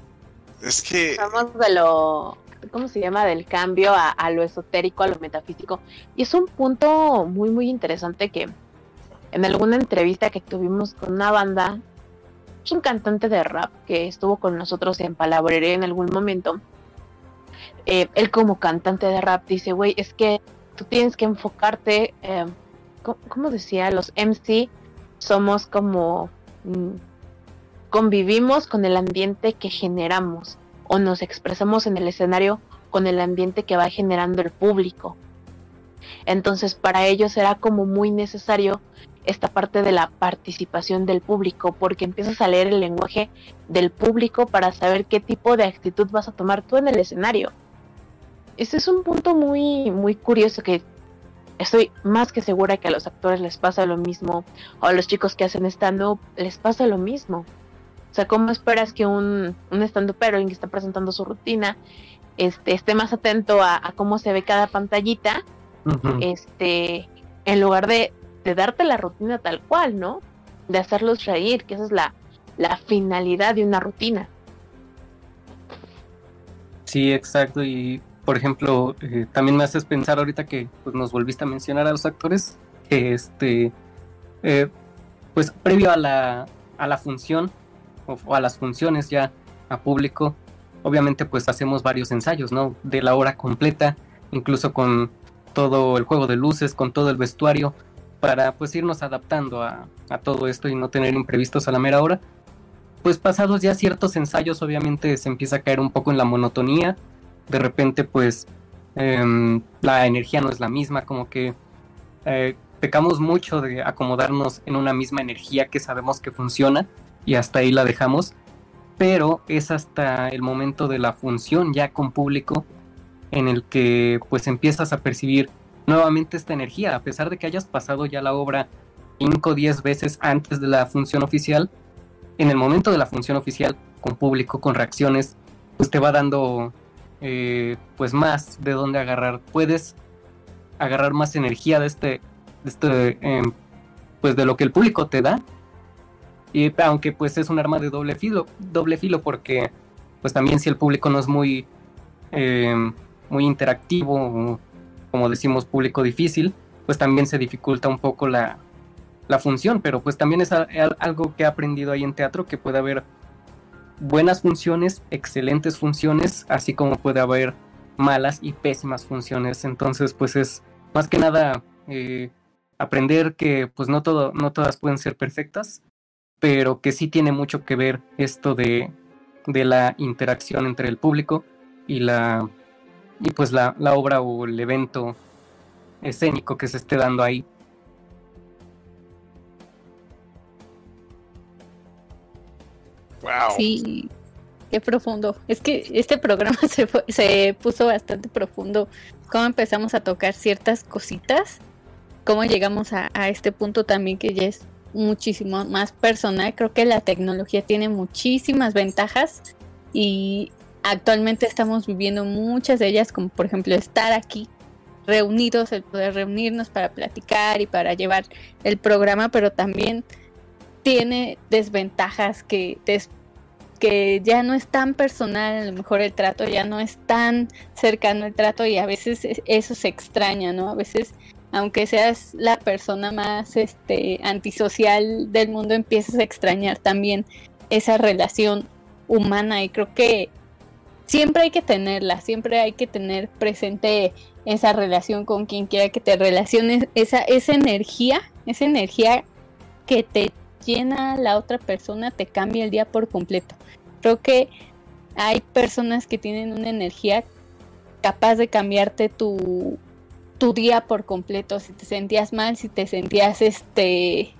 es que... Vamos de lo... ¿Cómo se llama? Del cambio a, a, lo esotérico, a lo metafísico. Y es un punto muy, muy interesante que en alguna entrevista que tuvimos con una banda, es un cantante de rap que estuvo con nosotros en Palabrería en algún momento. Eh, él como cantante de rap dice, güey, es que tú tienes que enfocarte, eh, ¿cómo, decía? Los MC somos como, mm, convivimos con el ambiente que generamos o nos expresamos en el escenario con el ambiente que va generando el público. Entonces para ellos era como muy necesario esta parte de la participación del público, porque empiezas a leer el lenguaje del público para saber qué tipo de actitud vas a tomar tú en el escenario. Ese es un punto muy, muy curioso que estoy más que segura que a los actores les pasa lo mismo, o a los chicos que hacen stand-up les pasa lo mismo. O sea, ¿cómo esperas que un, un stand pero que está presentando su rutina este, esté más atento a, cómo se ve cada pantallita? Este, en lugar de, de darte la rutina tal cual, ¿no? De hacerlos reír, que esa es la, la finalidad de una rutina. Sí, exacto. Y por ejemplo, eh, también me haces pensar ahorita que pues, nos volviste a mencionar a los actores, que este, eh, pues previo a la, a la función o, a las funciones ya a público, obviamente pues hacemos varios ensayos, ¿no? De la hora completa, incluso con todo el juego de luces, con todo el vestuario, para pues irnos adaptando a, todo esto y no tener imprevistos a la mera hora. Pues pasados ya ciertos ensayos, obviamente se empieza a caer un poco en la monotonía. De repente, pues em, la energía no es la misma, como que eh, pecamos mucho de acomodarnos en una misma energía que sabemos que funciona y hasta ahí la dejamos. Pero es hasta el momento de la función ya con público en el que pues empiezas a percibir nuevamente esta energía, a pesar de que hayas pasado ya la obra 5 o 10 veces antes de la función oficial, en el momento de la función oficial, con público, con reacciones, pues te va dando eh, pues más de dónde agarrar. Puedes agarrar más energía de este, de este em, pues de lo que el público te da. Y aunque pues es un arma de doble filo, doble filo porque pues también si el público no es muy, em, muy interactivo como decimos, público difícil, pues también se dificulta un poco la, función, pero pues también es algo que he aprendido ahí en teatro, que puede haber buenas funciones, excelentes funciones, así como puede haber malas y pésimas funciones. Entonces, pues es más que nada eh, aprender que pues no, todo, no todas pueden ser perfectas, pero que sí tiene mucho que ver esto de, de la interacción entre el público y la, y pues la, obra o el evento escénico que se esté dando ahí. Wow. Sí, qué profundo. Es que este programa se, se puso bastante profundo. Cómo empezamos a tocar ciertas cositas, cómo llegamos a, a este punto también que ya es muchísimo más personal. Creo que la tecnología tiene muchísimas ventajas y actualmente estamos viviendo muchas de ellas, como por ejemplo estar aquí reunidos, el poder reunirnos para platicar y para llevar el programa, pero también tiene desventajas que, que ya no es tan personal, a lo mejor el trato ya no es tan cercano el trato y a veces eso se extraña, ¿no? A veces aunque seas la persona más este antisocial del mundo empiezas a extrañar también esa relación humana y creo que siempre hay que tenerla, siempre hay que tener presente esa relación con quien quiera que te relaciones, esa, esa energía, esa energía que te llena la otra persona, te cambia el día por completo. Creo que hay personas que tienen una energía capaz de cambiarte tu, tu día por completo. Si te sentías mal, si te sentías este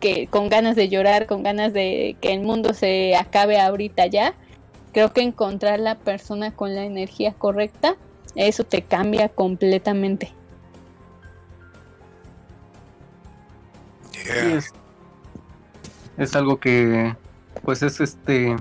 que con ganas de llorar, con ganas de que el mundo se acabe ahorita ya, creo que encontrar la persona con la energía correcta, eso te cambia completamente. Es, es, algo que, pues es este,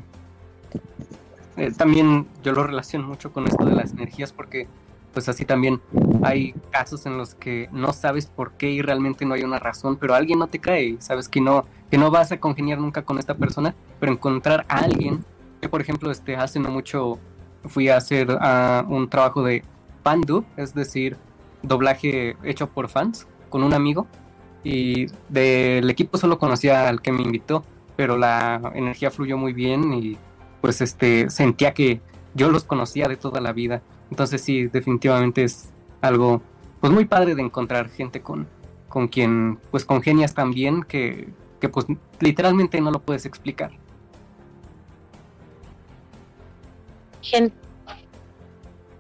eh, también yo lo relaciono mucho con esto de las energías porque pues así también hay casos en los que no sabes por qué y realmente no hay una razón, pero alguien no te cae, sabes que no, que no vas a congeniar nunca con esta persona, pero encontrar a alguien, por ejemplo, este, hace no mucho fui a hacer uh, un trabajo de dub, es decir, doblaje hecho por fans, con un amigo, y del equipo solo conocía al que me invitó, pero la energía fluyó muy bien y pues este sentía que yo los conocía de toda la vida entonces sí, definitivamente es algo pues muy padre de encontrar gente con, con quien pues congenias tan bien que, que pues literalmente no lo puedes explicar. Gente,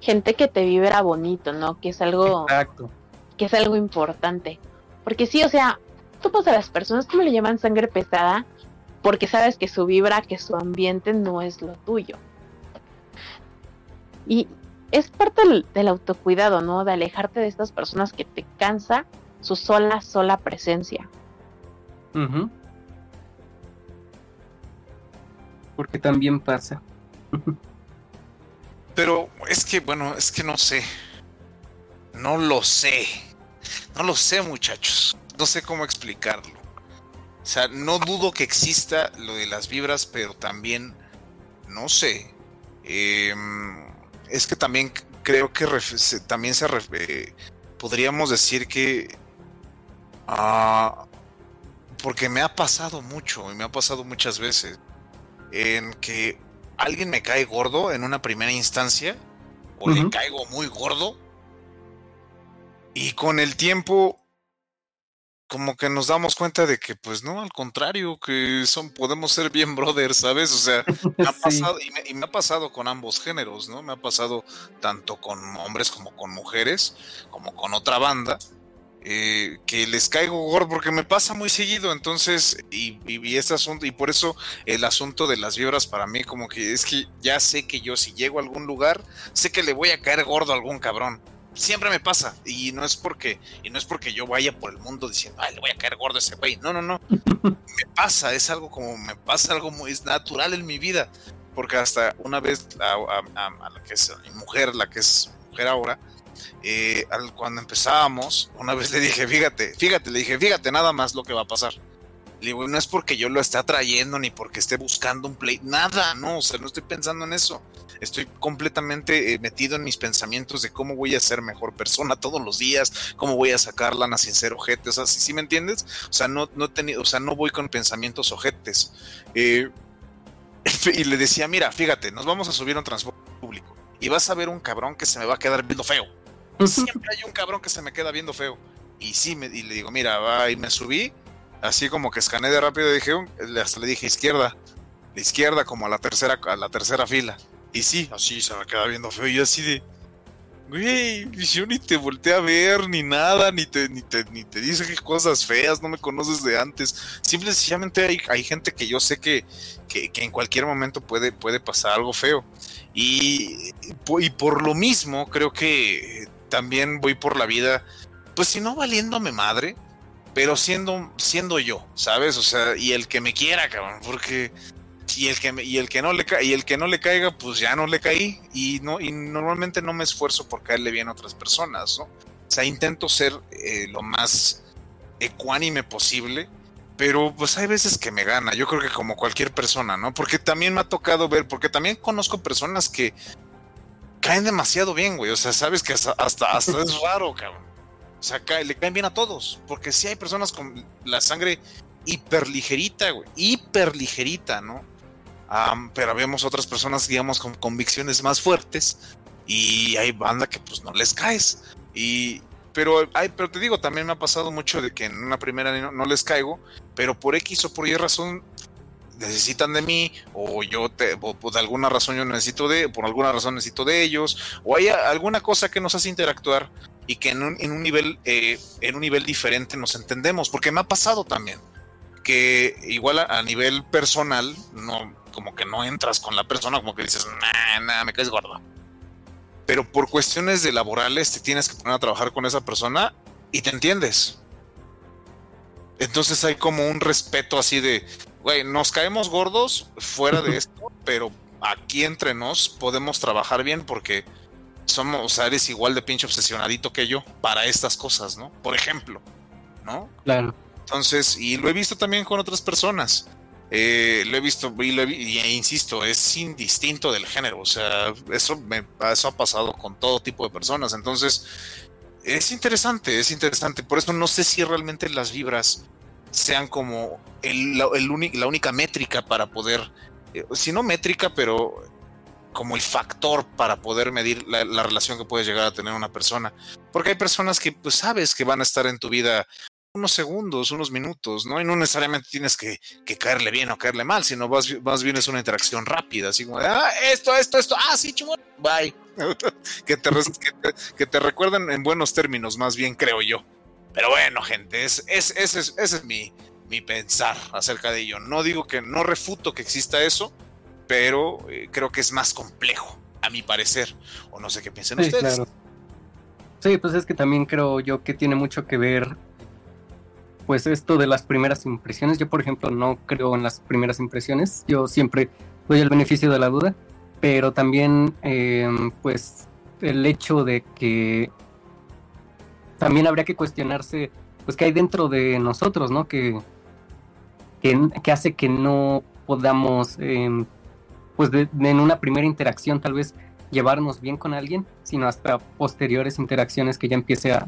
gente que te vibra bonito, ¿no? Que es algo Exacto. que es algo importante. Porque sí, o sea, tú pues a las personas que me le llaman sangre pesada porque sabes que su vibra, que su ambiente no es lo tuyo. Y, es parte del, autocuidado, ¿no? De alejarte de estas personas que te cansa su sola, sola presencia. Porque también pasa. Pero es que, bueno, es que no sé. No lo sé. No lo sé, muchachos. No sé cómo explicarlo. O sea, no dudo que exista lo de las vibras, pero también, no sé. Eh, es que también creo que también se eh, podríamos decir que ah, porque me ha pasado mucho y me ha pasado muchas veces en que alguien me cae gordo en una primera instancia o le caigo muy gordo y con el tiempo como que nos damos cuenta de que, pues no, al contrario, que son, podemos ser bien brothers, ¿sabes? O sea, me ha pasado, y, me, ha pasado con ambos géneros, ¿no? Me ha pasado tanto con hombres como con mujeres, como con otra banda, eh, que les caigo gordo porque me pasa muy seguido, entonces, y, y, este asunto, y por eso el asunto de las vibras para mí, como que es que ya sé que yo si llego a algún lugar, sé que le voy a caer gordo a algún cabrón. Siempre me pasa y no es porque y no es porque yo vaya por el mundo diciendo ay le voy a caer gordo a ese güey no no no. Me pasa es algo como me pasa algo muy es natural en mi vida porque hasta una vez a, la que es mi mujer la que es mujer ahora eh, cuando empezábamos una vez le dije fíjate fíjate le dije fíjate nada más lo que va a pasar le digo, no es porque yo lo esté atrayendo ni porque esté buscando un play, nada, no, o sea, no estoy pensando en eso estoy completamente eh, metido en mis pensamientos de cómo voy a ser mejor persona todos los días, cómo voy a sacar lana sin ser ojete, o sea, ¿sí, me entiendes? O sea, no, no tenido, o sea, no voy con pensamientos ojetes. Eh, y le decía, mira, fíjate, nos vamos a subir a un transporte público y vas a ver un cabrón que se me va a quedar viendo feo. Siempre hay un cabrón que se me queda viendo feo. Y sí, me, y le digo, mira, va, y me subí, así como que escaneé de rápido, y dije, hasta le dije izquierda, la izquierda como a la tercera, a la tercera fila. Y sí, así se me queda viendo feo. Y así de. Güey, yo ni te volteé a ver, ni nada, ni te, ni te, ni te que cosas feas, no me conoces de antes. Simple sencillamente hay, hay gente que yo sé que, que, en cualquier momento puede, puede pasar algo feo. Y, y por lo mismo, creo que también voy por la vida, pues si no valiéndome madre, pero siendo, siendo yo, ¿sabes? O sea, y el que me quiera, cabrón, porque y el que y el que no le y el que no le caiga pues ya no le caí y no y normalmente no me esfuerzo por caerle bien a otras personas no o sea intento ser eh, lo más ecuánime posible pero pues hay veces que me gana yo creo que como cualquier persona no porque también me ha tocado ver porque también conozco personas que caen demasiado bien güey. O sea sabes que hasta hasta, es raro cabrón. O sea le caen bien a todos porque sí hay personas con la sangre hiperligerita güey hiperligerita no pero habemos otras personas, digamos, con convicciones más fuertes y hay banda que pues no les caes. Y, pero, hay, pero te digo, también me ha pasado mucho de que en una primera no, les caigo, pero por X o por Y razón necesitan de mí o yo te, por alguna razón yo necesito de, por alguna razón necesito de ellos o hay alguna cosa que nos hace interactuar y que en un, en un nivel eh, en un nivel diferente nos entendemos porque me ha pasado también que igual a, nivel personal no como que no entras con la persona como que dices nah, nah me caes gordo pero por cuestiones de laborales te tienes que poner a trabajar con esa persona y te entiendes. Entonces hay como un respeto así de, güey, nos caemos gordos fuera de esto, pero aquí entre nos podemos trabajar bien porque somos, o sea, eres igual de pinche obsesionadito que yo para estas cosas, ¿no? Por ejemplo, ¿no? Claro. Entonces, y lo he visto también con otras personas. Eh, lo he visto y, lo e insisto, es indistinto del género. O sea, eso, me, eso ha pasado con todo tipo de personas. Entonces, es interesante, es interesante. Por eso no sé si realmente las vibras sean como el, la única métrica para poder, eh, si no métrica, pero como el factor para poder medir la, la, relación que puede llegar a tener una persona. Porque hay personas que pues sabes que van a estar en tu vida unos segundos, unos minutos, ¿no? Y no necesariamente tienes que, caerle bien o caerle mal, sino más, más, bien es una interacción rápida, así como de, ah, esto, esto, esto, ah, sí, chingón, bye. que, te, que, te, recuerden en buenos términos, más bien creo yo. Pero bueno, gente, es, es, ese es, es mi, mi pensar acerca de ello. No digo que, no refuto que exista eso, pero eh, creo que es más complejo, a mi parecer. O no sé qué piensen ustedes. Sí, pues es que también creo yo que tiene mucho que ver pues esto de las primeras impresiones, yo por ejemplo no creo en las primeras impresiones, yo siempre doy el beneficio de la duda, pero también em, pues el hecho de que también habría que cuestionarse pues qué hay dentro de nosotros, ¿no? Que, que, hace que no podamos em, pues en una primera interacción tal vez llevarnos bien con alguien, sino hasta posteriores interacciones que ya empiece a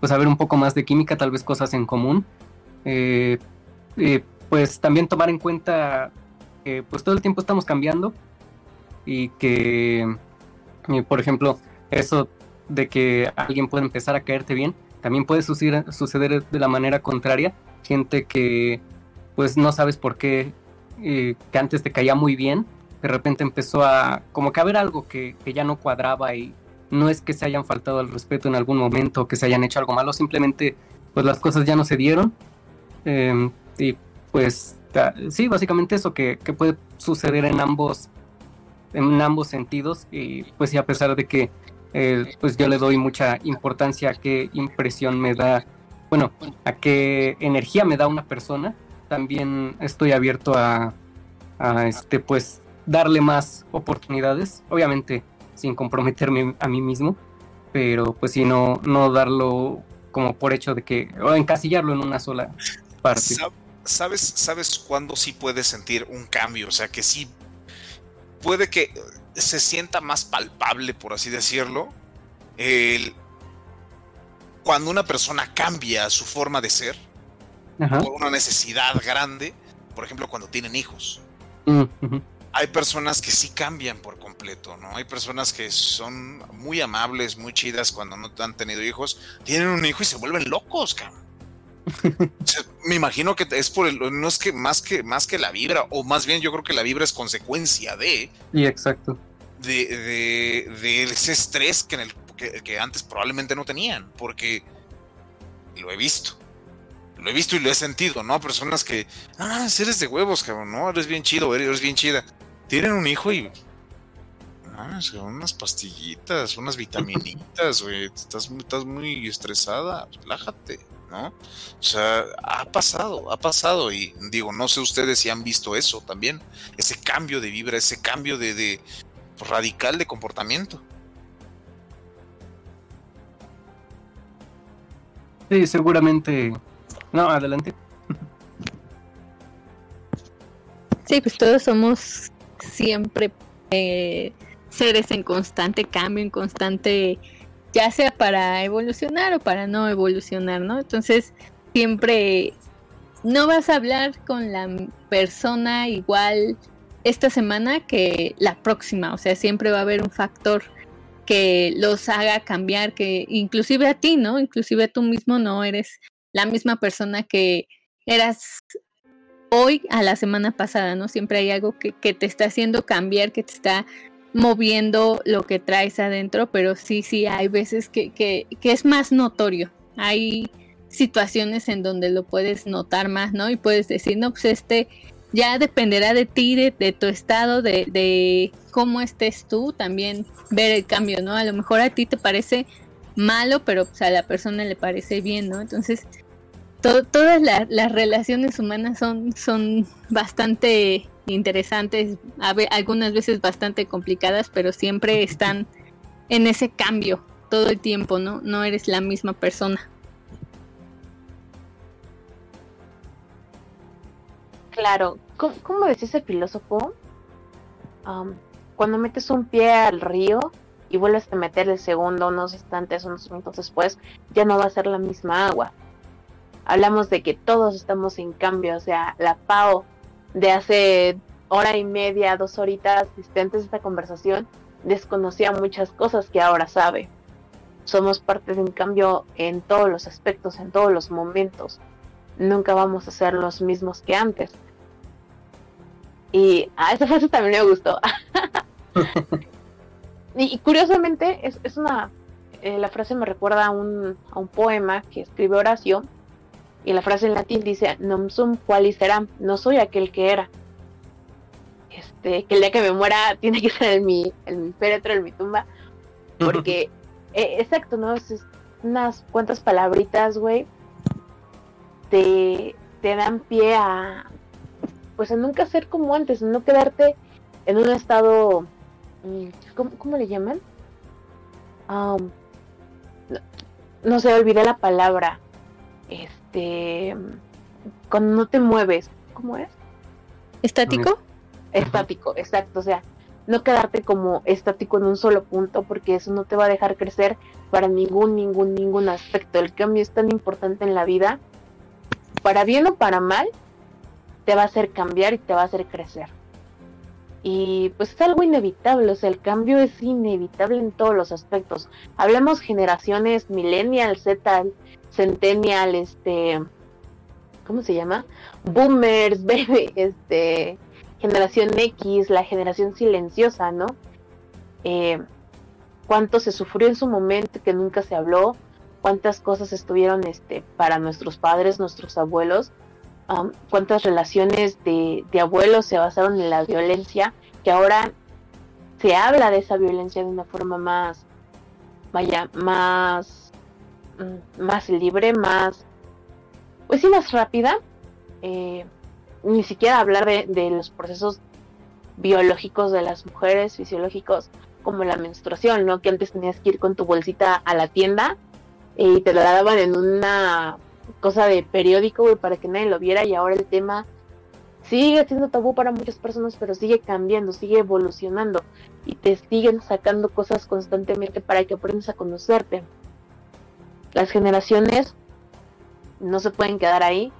pues haber un poco más de química, tal vez cosas en común. Eh, eh, pues también tomar en cuenta que pues todo el tiempo estamos cambiando y que, eh, por ejemplo, eso de que alguien puede empezar a caerte bien, también puede suceder, suceder de la manera contraria. Gente que pues no sabes por qué, que antes te caía muy bien, de repente empezó a como que a ver algo que, que ya no cuadraba y no es que se hayan faltado al respeto en algún momento, que se hayan hecho algo malo, simplemente pues las cosas ya no se dieron. Em, y pues sí, básicamente eso que, puede suceder en ambos, en ambos sentidos. Y pues sí, a pesar de que eh, pues yo le doy mucha importancia a qué impresión me da, bueno, a qué energía me da una persona, también estoy abierto a, a este pues darle más oportunidades. Obviamente sin comprometerme a mí mismo, pero pues si no, no darlo como por hecho de que, o encasillarlo en una sola parte. ¿Sabes, sabes cuándo sí puedes sentir un cambio? O sea, que sí puede que se sienta más palpable, por así decirlo, el, cuando una persona cambia su forma de ser por una necesidad grande, por ejemplo, cuando tienen hijos. Mm, hay personas que sí cambian por completo, ¿no? Hay personas que son muy amables, muy chidas cuando no han tenido hijos, tienen un hijo y se vuelven locos, cabrón. me imagino que es por el, no es que más que más que la vibra, o más bien yo creo que la vibra es consecuencia de. Y exacto. De, de, ese estrés que, en el, que antes probablemente no tenían, porque lo he visto lo he visto y lo he sentido, ¿no? Personas que, ah, eres de huevos, cabrón, no, eres bien chido, eres bien chida tienen un hijo y. Ah, unas pastillitas, unas vitaminitas, güey. Estás, estás muy estresada, relájate, ¿no? O sea, ha pasado, ha pasado. Y digo, no sé ustedes si han visto eso también. Ese cambio de vibra, ese cambio de, de radical de comportamiento. Sí, seguramente. No, adelante. Sí, pues todos somos siempre eh, seres en constante cambio, en constante, ya sea para evolucionar o para no evolucionar, ¿no? Entonces, siempre no vas a hablar con la persona igual esta semana que la próxima, o sea, siempre va a haber un factor que los haga cambiar, que inclusive a ti, ¿no? Inclusive tú mismo no eres la misma persona que eras hoy a la semana pasada, ¿no? Siempre hay algo que, que te está haciendo cambiar, que te está moviendo lo que traes adentro, pero sí, sí, hay veces que, que, que es más notorio. Hay situaciones en donde lo puedes notar más, ¿no? Y puedes decir, no, pues este ya dependerá de ti, de, tu estado, de, de, cómo estés tú, también ver el cambio, ¿no? A lo mejor a ti te parece malo, pero pues, a la persona le parece bien, ¿no? Entonces, todas las relaciones humanas son, son bastante interesantes, algunas veces bastante complicadas, pero siempre están en ese cambio todo el tiempo, ¿no? No eres la misma persona. Claro, ¿cómo, decía ese filósofo? cuando metes un pie al río y vuelves a meter el segundo unos instantes, unos minutos después, ya no va a ser la misma agua. Hablamos de que todos estamos en cambio, o sea, la PAO de hace hora y media, dos horitas asistentes a esta conversación, desconocía muchas cosas que ahora sabe. Somos parte de un cambio en todos los aspectos, en todos los momentos. Nunca vamos a ser los mismos que antes. Y a ah, esa frase también me gustó. y, curiosamente, es, es una. Eh, la frase me recuerda a un, a un poema que escribe Horacio. Y la frase en latín dice: Non sum quali seram, no soy aquel que era. Este, que el día que me muera tiene que ser en mi, en mi féretro, en mi tumba. Porque, eh, exacto, ¿no? Es, unas cuantas palabritas, güey, te, te dan pie a, pues a nunca ser como antes, no quedarte en un estado, mm, ¿cómo, le llaman? no, sé, olvidé la palabra. Este, cuando no te mueves, ¿cómo es? ¿Estático? Estático, exacto, o sea, no quedarte como estático en un solo punto porque eso no te va a dejar crecer para ningún, ningún, ningún aspecto. El cambio es tan importante en la vida, para bien o para mal, te va a hacer cambiar y te va a hacer crecer. Y pues es algo inevitable, o sea, el cambio es inevitable en todos los aspectos. Hablamos generaciones millennial, Z, centennial, este, ¿cómo se llama? Boomers, baby, este, generación X, la generación silenciosa, ¿no? Eh, cuánto se sufrió en su momento que nunca se habló, cuántas cosas estuvieron este, para nuestros padres, nuestros abuelos, cuántas relaciones de, abuelos se basaron en la violencia, que ahora se habla de esa violencia de una forma más, vaya, más, más libre, más, pues sí, más rápida. Eh, ni siquiera hablar de, los procesos biológicos de las mujeres, fisiológicos, como la menstruación, ¿no? Que antes tenías que ir con tu bolsita a la tienda y te la daban en una cosa de periódico, para que nadie lo viera y ahora el tema sigue siendo tabú para muchas personas, pero sigue cambiando, sigue evolucionando y te siguen sacando cosas constantemente para que aprendas a conocerte. Las generaciones no se pueden quedar ahí.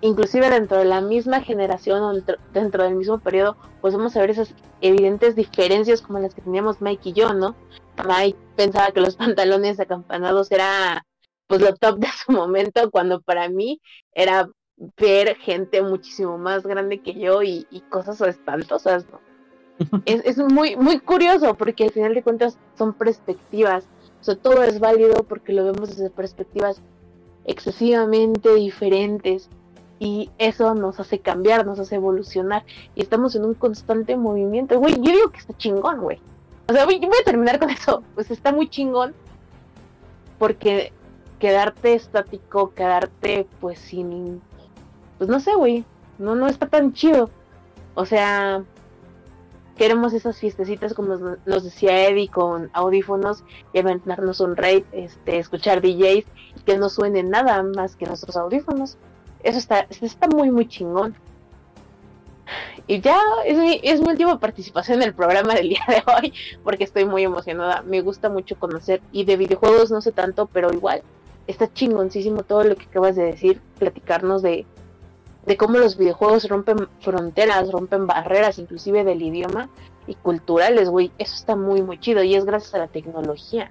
Inclusive dentro de la misma generación o dentro, del mismo periodo, pues vamos a ver esas evidentes diferencias como las que teníamos Mike y yo, ¿no? Mike pensaba que los pantalones acampanados era pues lo top de su momento cuando para mí era ver gente muchísimo más grande que yo y, cosas espantosas, ¿no? es, es, muy, muy curioso porque al final de cuentas son perspectivas, sea, todo es válido porque lo vemos desde perspectivas excesivamente diferentes y eso nos hace cambiar, nos hace evolucionar y estamos en un constante movimiento, güey, yo digo que está chingón, güey. O sea, voy, voy a terminar con eso, pues está muy chingón porque quedarte estático, quedarte pues sin, pues no sé, güey, no, no está tan chido. O sea, queremos esas fiestecitas como nos, decía Eddie con audífonos y aventarnos un raid, este, escuchar DJs y que no suene nada más que nuestros audífonos. Eso está, está muy, muy chingón. Y ya es mi, es mi última participación en el programa del día de hoy porque estoy muy emocionada. Me gusta mucho conocer y de videojuegos no sé tanto, pero igual está chingoncísimo todo lo que acabas de decir, platicarnos de, de cómo los videojuegos rompen fronteras, rompen barreras, inclusive del idioma y culturales, güey. Eso está muy, muy chido y es gracias a la tecnología.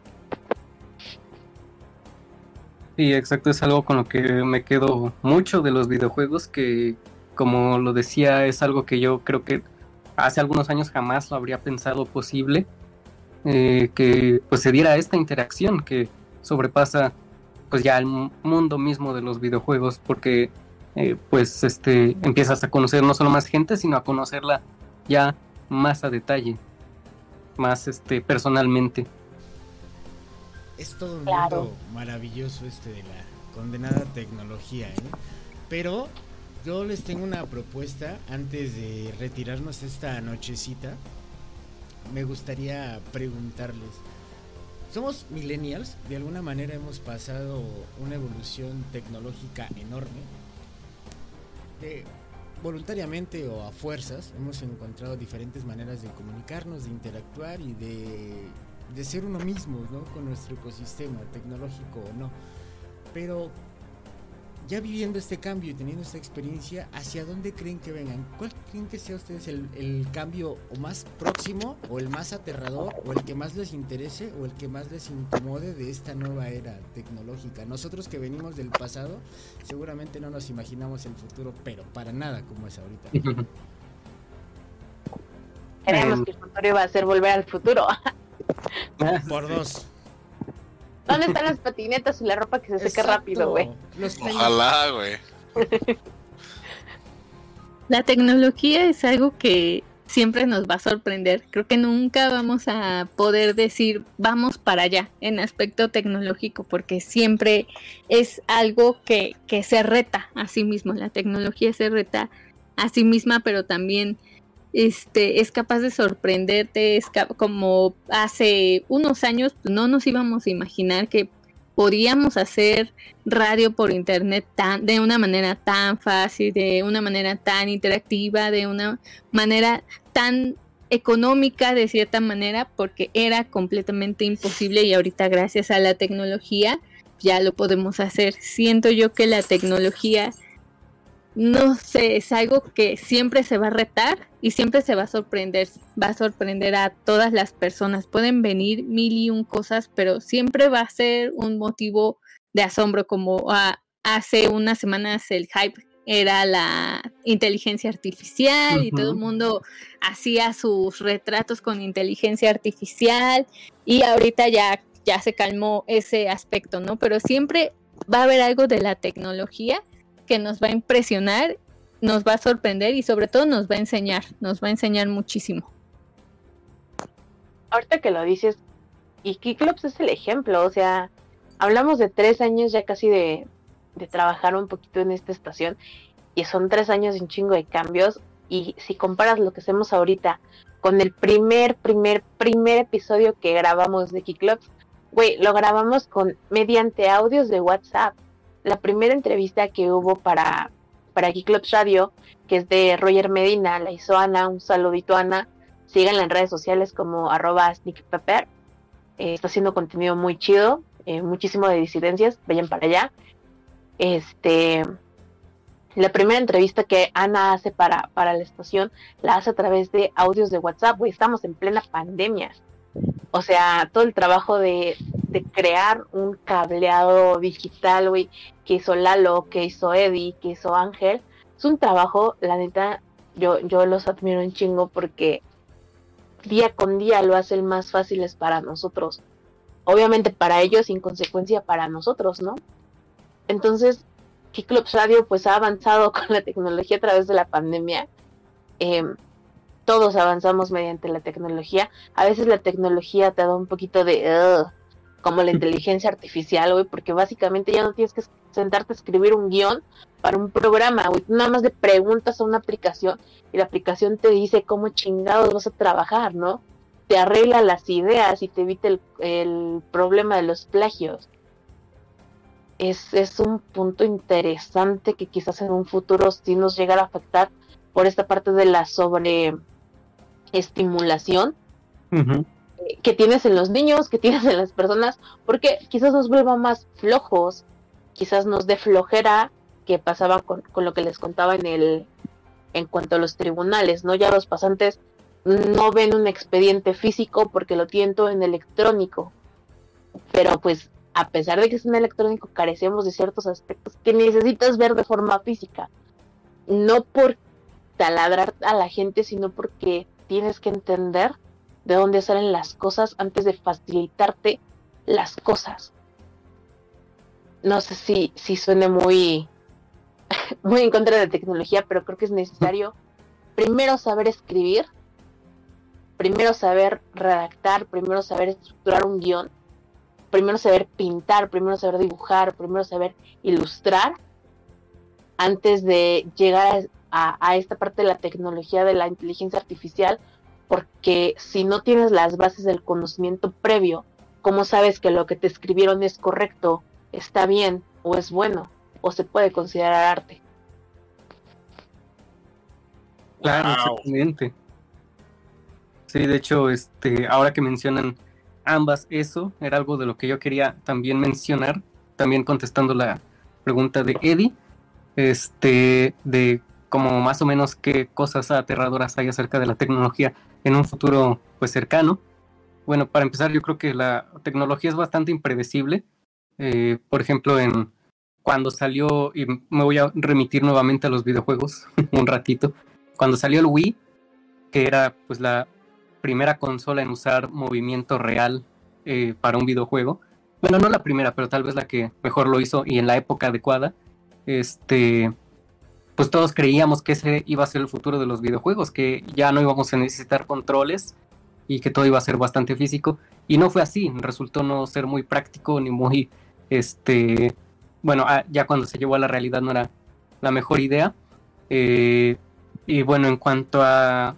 Sí, exacto, es algo con lo que me quedo mucho de los videojuegos, que como lo decía, es algo que yo creo que hace algunos años jamás lo habría pensado posible, eh, que pues se diera esta interacción que sobrepasa pues ya el mundo mismo de los videojuegos, porque eh, pues este empiezas a conocer no solo más gente, sino a conocerla ya más a detalle, más este personalmente. Es todo un mundo maravilloso este de la condenada tecnología, ¿eh? Pero yo les tengo una propuesta antes de retirarnos esta nochecita. Me gustaría preguntarles. Somos millennials, de alguna manera hemos pasado una evolución tecnológica enorme. Voluntariamente o a fuerzas hemos encontrado diferentes maneras de comunicarnos, de interactuar y de de ser uno mismo, ¿no? Con nuestro ecosistema, tecnológico o no. Pero ya viviendo este cambio y teniendo esta experiencia, ¿hacia dónde creen que vengan? ¿Cuál creen que sea ustedes el, el, cambio o más próximo, o el más aterrador, o el que más les interese, o el que más les incomode de esta nueva era tecnológica? Nosotros que venimos del pasado, seguramente no nos imaginamos el futuro, pero para nada como es ahorita. Creemos que el futuro iba a ser volver al futuro. Por dos. ¿Dónde están las patinetas y la ropa que se seca rápido, güey? Ojalá, güey. La tecnología es algo que siempre nos va a sorprender. Creo que nunca vamos a poder decir vamos para allá en aspecto tecnológico porque siempre es algo que, que se reta a sí mismo. La tecnología se reta a sí misma, pero también este, es capaz de sorprenderte, es como hace unos años pues, no nos íbamos a imaginar que podíamos hacer radio por internet tan, de una manera tan fácil, de una manera tan interactiva, de una manera tan económica de cierta manera, porque era completamente imposible y ahorita gracias a la tecnología ya lo podemos hacer. Siento yo que la tecnología no sé, es algo que siempre se va a retar y siempre se va a sorprender, va a sorprender a todas las personas. Pueden venir mil y un cosas, pero siempre va a ser un motivo de asombro, como ah, hace unas semanas el hype era la inteligencia artificial y todo el mundo hacía sus retratos con inteligencia artificial y ahorita ya, ya se calmó ese aspecto, ¿no? Pero siempre va a haber algo de la tecnología que nos va a impresionar, nos va a sorprender y sobre todo nos va a enseñar, nos va a enseñar muchísimo. Ahorita que lo dices, y Kiklops es el ejemplo, o sea, hablamos de tres años ya casi de, trabajar un poquito en esta estación y son tres años de un chingo de cambios y si comparas lo que hacemos ahorita con el primer, primer, primer episodio que grabamos de Kiklops, güey, lo grabamos con mediante audios de WhatsApp la primera entrevista que hubo para, para Clubs Radio, que es de Roger Medina, la hizo Ana, un saludito Ana, síganla en redes sociales como arroba eh, está haciendo contenido muy chido, eh, muchísimo de disidencias, vayan para allá. Este, la primera entrevista que Ana hace para, para la estación la hace a través de audios de WhatsApp, estamos en plena pandemia. O sea, todo el trabajo de, crear un cableado digital, güey, que hizo Lalo, que hizo Eddie, que hizo Ángel, es un trabajo, la neta, yo, yo los admiro un chingo porque día con día lo hacen más fáciles para nosotros. Obviamente para ellos, sin consecuencia para nosotros, ¿no? Entonces, Club Radio pues ha avanzado con la tecnología a través de la pandemia. Eh, todos avanzamos mediante la tecnología. A veces la tecnología te da un poquito de... como la inteligencia artificial, güey, porque básicamente ya no tienes que sentarte a escribir un guion para un programa, güey. Nada más de preguntas a una aplicación y la aplicación te dice cómo chingados vas a trabajar, ¿no? Te arregla las ideas y te evita el, el problema de los plagios. Es, es un punto interesante que quizás en un futuro sí nos llegara a afectar por esta parte de la sobre estimulación que tienes en los niños, que tienes en las personas, porque quizás nos vuelva más flojos, quizás nos dé flojera que pasaba con, con lo que les contaba en el en cuanto a los tribunales, ¿no? Ya los pasantes no ven un expediente físico porque lo tienen todo en electrónico. Pero pues a pesar de que es en electrónico, carecemos de ciertos aspectos que necesitas ver de forma física. No por taladrar a la gente, sino porque tienes que entender de dónde salen las cosas antes de facilitarte las cosas. No sé si, si suene muy, muy en contra de tecnología, pero creo que es necesario primero saber escribir, primero saber redactar, primero saber estructurar un guion, primero saber pintar, primero saber dibujar, primero saber ilustrar, antes de llegar a, a, esta parte de la tecnología de la inteligencia artificial, porque si no tienes las bases del conocimiento previo, ¿cómo sabes que lo que te escribieron es correcto, está bien o es bueno o se puede considerar arte? Claro, exactamente. Sí, de hecho, este, ahora que mencionan ambas eso, era algo de lo que yo quería también mencionar, también contestando la pregunta de Eddie, este, de como más o menos qué cosas aterradoras hay acerca de la tecnología en un futuro pues cercano. Bueno, para empezar, yo creo que la tecnología es bastante impredecible. Eh, por ejemplo, en cuando salió, y me voy a remitir nuevamente a los videojuegos un ratito, cuando salió el Wii, que era pues la primera consola en usar movimiento real eh, para un videojuego. Bueno, no la primera, pero tal vez la que mejor lo hizo y en la época adecuada. Este, pues todos creíamos que ese iba a ser el futuro de los videojuegos, que ya no íbamos a necesitar controles y que todo iba a ser bastante físico. Y no fue así, resultó no ser muy práctico ni muy, este, bueno, ya cuando se llevó a la realidad no era la mejor idea. Eh, y bueno, en cuanto a,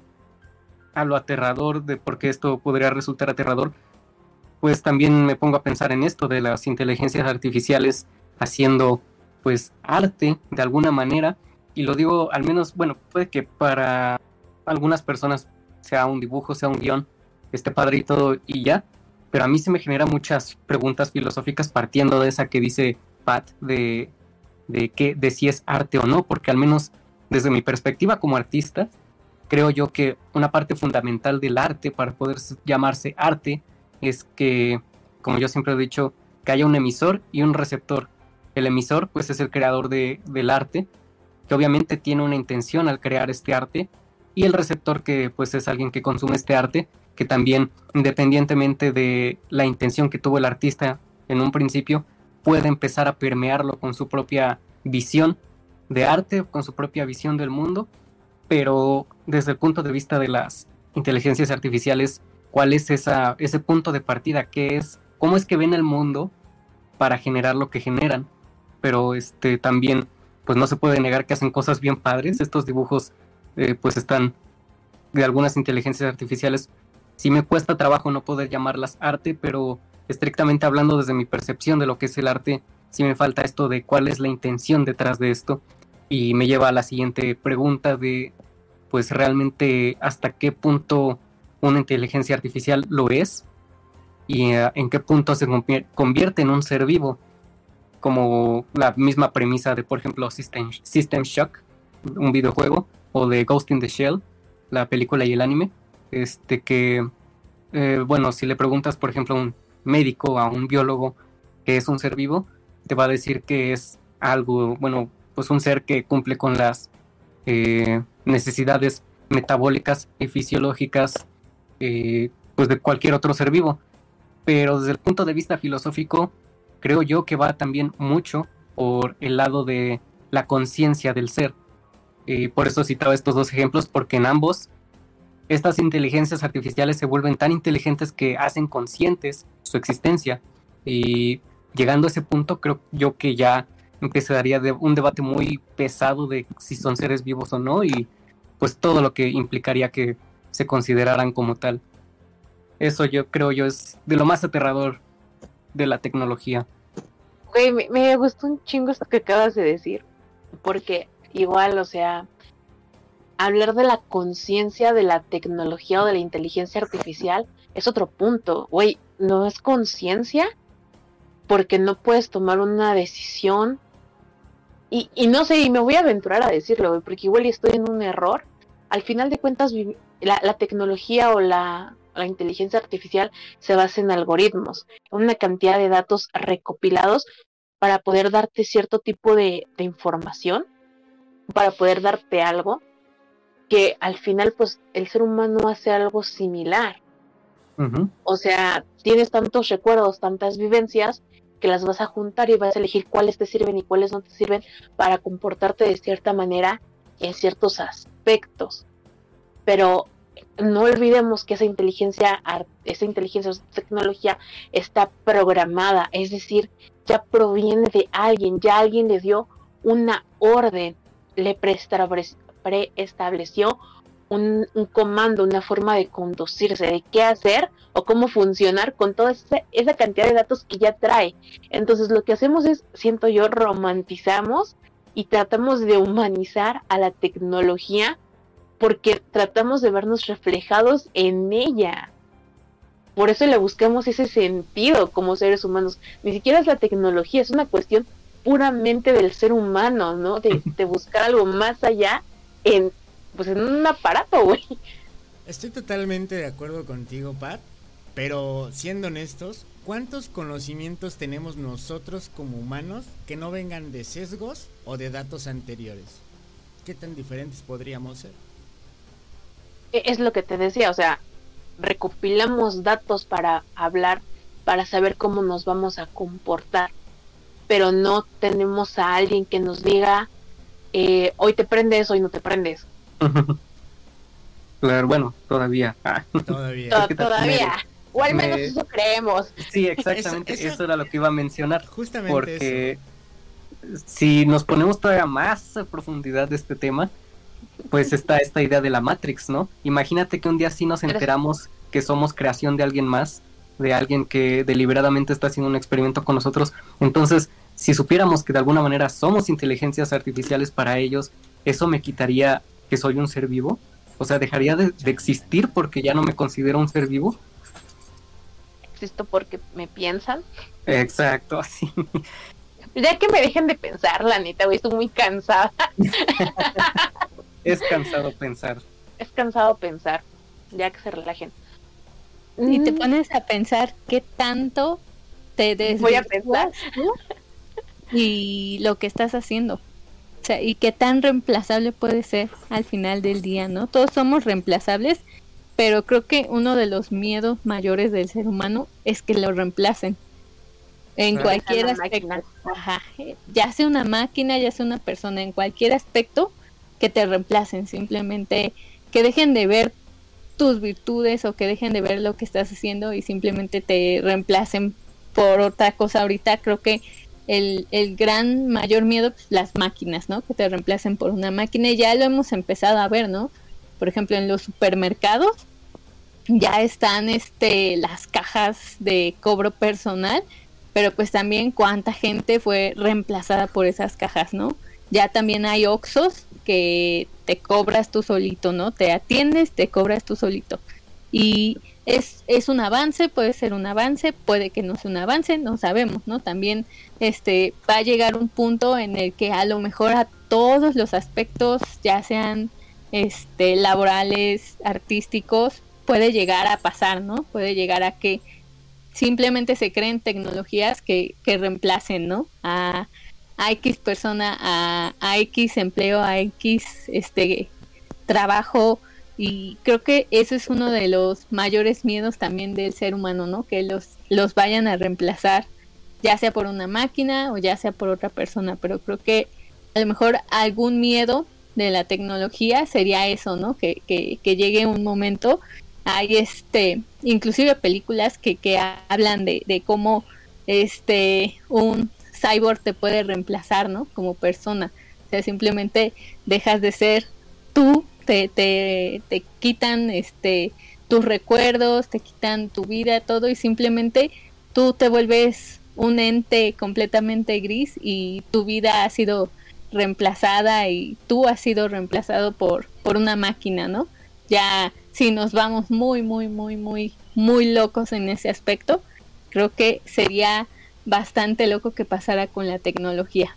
a lo aterrador de por qué esto podría resultar aterrador, pues también me pongo a pensar en esto de las inteligencias artificiales haciendo pues arte de alguna manera y lo digo al menos, bueno, puede que para algunas personas sea un dibujo, sea un guion, esté padre y todo y ya, pero a mí se me genera muchas preguntas filosóficas partiendo de esa que dice Pat de, de, que, de si es arte o no, porque al menos desde mi perspectiva como artista, creo yo que una parte fundamental del arte para poder llamarse arte es que, como yo siempre he dicho, que haya un emisor y un receptor. El emisor pues es el creador de, del arte que obviamente tiene una intención al crear este arte, y el receptor que pues es alguien que consume este arte, que también independientemente de la intención que tuvo el artista en un principio, puede empezar a permearlo con su propia visión de arte, con su propia visión del mundo, pero desde el punto de vista de las inteligencias artificiales, ¿cuál es esa, ese punto de partida? ¿Qué es? ¿Cómo es que ven el mundo para generar lo que generan? Pero este también pues no se puede negar que hacen cosas bien padres. Estos dibujos eh, pues están de algunas inteligencias artificiales. Sí me cuesta trabajo no poder llamarlas arte, pero estrictamente hablando desde mi percepción de lo que es el arte, sí me falta esto de cuál es la intención detrás de esto. Y me lleva a la siguiente pregunta de pues realmente hasta qué punto una inteligencia artificial lo es y uh, en qué punto se convierte en un ser vivo como la misma premisa de, por ejemplo, System, Shock, un videojuego, o de Ghost in the Shell, la película y el anime, este que, eh, bueno, si le preguntas, por ejemplo, a un médico, a un biólogo, que es un ser vivo, te va a decir que es algo, bueno, pues un ser que cumple con las eh, necesidades metabólicas y fisiológicas, eh, pues de cualquier otro ser vivo. Pero desde el punto de vista filosófico, creo yo que va también mucho por el lado de la conciencia del ser. Y por eso citaba estos dos ejemplos, porque en ambos estas inteligencias artificiales se vuelven tan inteligentes que hacen conscientes su existencia. Y llegando a ese punto, creo yo que ya empezaría un debate muy pesado de si son seres vivos o no, y pues todo lo que implicaría que se consideraran como tal. Eso yo creo yo es de lo más aterrador de la tecnología. Güey, me, me, gustó un chingo esto que acabas de decir, porque igual, o sea, hablar de la conciencia de la tecnología o de la inteligencia artificial es otro punto. Güey, no es conciencia porque no puedes tomar una decisión y, y no sé, y me voy a aventurar a decirlo, porque igual estoy en un error. Al final de cuentas, la, la tecnología o la, la inteligencia artificial se basa en algoritmos, una cantidad de datos recopilados para poder darte cierto tipo de, de, información, para poder darte algo que al final pues el ser humano hace algo similar. Uh -huh. O sea, tienes tantos recuerdos, tantas vivencias que las vas a juntar y vas a elegir cuáles te sirven y cuáles no te sirven para comportarte de cierta manera en ciertos aspectos. Pero no olvidemos que esa inteligencia, esa inteligencia, tecnología está programada, es decir, ya proviene de alguien, ya alguien le dio una orden, le preestableció un, comando, una forma de conducirse, de qué hacer o cómo funcionar con toda esa cantidad de datos que ya trae. Entonces lo que hacemos es, siento yo, romantizamos y tratamos de humanizar a la tecnología porque tratamos de vernos reflejados en ella. Por eso le buscamos ese sentido como seres humanos. Ni siquiera es la tecnología, es una cuestión puramente del ser humano, ¿no? De, de buscar algo más allá en, pues en un aparato, güey. Estoy totalmente de acuerdo contigo, Pat. Pero siendo honestos, ¿cuántos conocimientos tenemos nosotros como humanos que no vengan de sesgos o de datos anteriores? ¿Qué tan diferentes podríamos ser? es lo que te decía, o sea, recopilamos datos para hablar, para saber cómo nos vamos a comportar, pero no tenemos a alguien que nos diga, eh, hoy te prendes, hoy no te prendes. Claro, bueno, todavía. Ah. Todavía. To todavía. O al menos me... eso creemos. Sí, exactamente, eso, eso, eso, era lo que iba a mencionar. Justamente. Porque si nos ponemos todavía más a profundidad de este tema, pues está esta idea de la Matrix, ¿no? Imagínate que un día sí nos enteramos que somos creación de alguien más, de alguien que deliberadamente está haciendo un experimento con nosotros. Entonces, si supiéramos que de alguna manera somos inteligencias artificiales para ellos, ¿eso me quitaría que soy un ser vivo? O sea, ¿dejaría de, de existir porque ya no me considero un ser vivo? Existo porque me piensan. Exacto, así. Ya que me dejen de pensar, la neta, güey, estoy muy cansada. es cansado pensar. Es cansado pensar, ya que se relajen. Y te pones a pensar qué tanto te des Voy a pensar. y lo que estás haciendo. O sea, y qué tan reemplazable puede ser al final del día, ¿no? Todos somos reemplazables, pero creo que uno de los miedos mayores del ser humano es que lo reemplacen. En cualquier aspecto. Ajá. Ya sea una máquina, ya sea una persona, en cualquier aspecto que te reemplacen. Simplemente que dejen de ver tus virtudes o que dejen de ver lo que estás haciendo y simplemente te reemplacen por otra cosa. Ahorita creo que el, el gran mayor miedo, pues, las máquinas, ¿no? Que te reemplacen por una máquina. Y ya lo hemos empezado a ver, ¿no? Por ejemplo, en los supermercados ya están este las cajas de cobro personal, pero pues también cuánta gente fue reemplazada por esas cajas, ¿no? Ya también hay Oxos que te cobras tú solito, ¿no? Te atiendes, te cobras tú solito. Y es, es un avance, puede ser un avance, puede que no sea un avance, no sabemos, ¿no? También este va a llegar un punto en el que a lo mejor a todos los aspectos, ya sean este laborales, artísticos, puede llegar a pasar, ¿no? Puede llegar a que simplemente se creen tecnologías que, que reemplacen, ¿no? A, X persona, a, a X empleo, a X este trabajo y creo que eso es uno de los mayores miedos también del ser humano, ¿no? Que los, los vayan a reemplazar, ya sea por una máquina o ya sea por otra persona, pero creo que a lo mejor algún miedo de la tecnología sería eso, ¿no? Que, que, que llegue un momento, hay este, inclusive películas que, que hablan de, de cómo este un cyborg te puede reemplazar, ¿no? Como persona. O sea, simplemente dejas de ser tú, te, te, te quitan este tus recuerdos, te quitan tu vida, todo, y simplemente tú te vuelves un ente completamente gris y tu vida ha sido reemplazada y tú has sido reemplazado por, por una máquina, ¿no? Ya si nos vamos muy, muy, muy, muy, muy locos en ese aspecto, creo que sería bastante loco que pasara con la tecnología.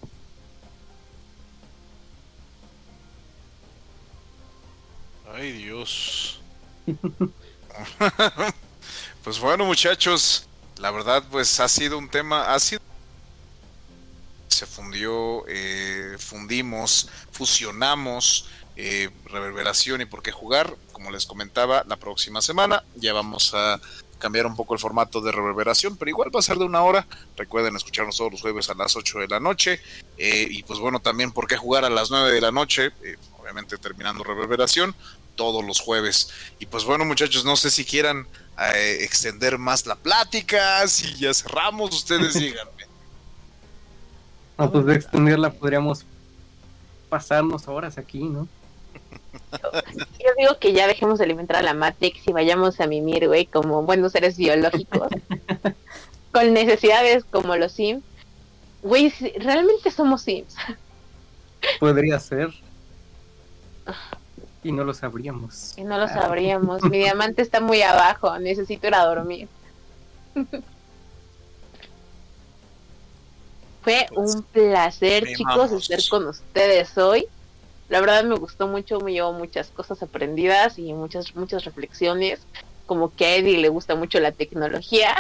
Ay Dios. pues bueno muchachos, la verdad pues ha sido un tema, ha sido se fundió, eh, fundimos, fusionamos eh, reverberación y por qué jugar. Como les comentaba, la próxima semana ya vamos a cambiar un poco el formato de reverberación, pero igual va a ser de una hora. Recuerden escucharnos todos los jueves a las 8 de la noche. Eh, y pues bueno, también por qué jugar a las 9 de la noche, obviamente terminando reverberación, todos los jueves. Y pues bueno, muchachos, no sé si quieran extender más la plática, si ya cerramos, ustedes díganme. No, pues de extenderla podríamos pasarnos horas aquí, ¿no? Yo digo que ya dejemos de alimentar a la Matrix y vayamos a mimir, güey, como buenos seres biológicos. con necesidades como los Sims. Güey, realmente somos Sims. Podría ser. Y no lo sabríamos. Y no lo sabríamos. Mi diamante está muy abajo. Necesito ir a dormir. Fue un placer, chicos, estar con ustedes hoy. La verdad me gustó mucho, me llevo muchas cosas aprendidas y muchas muchas reflexiones, como que a Eddie le gusta mucho la tecnología.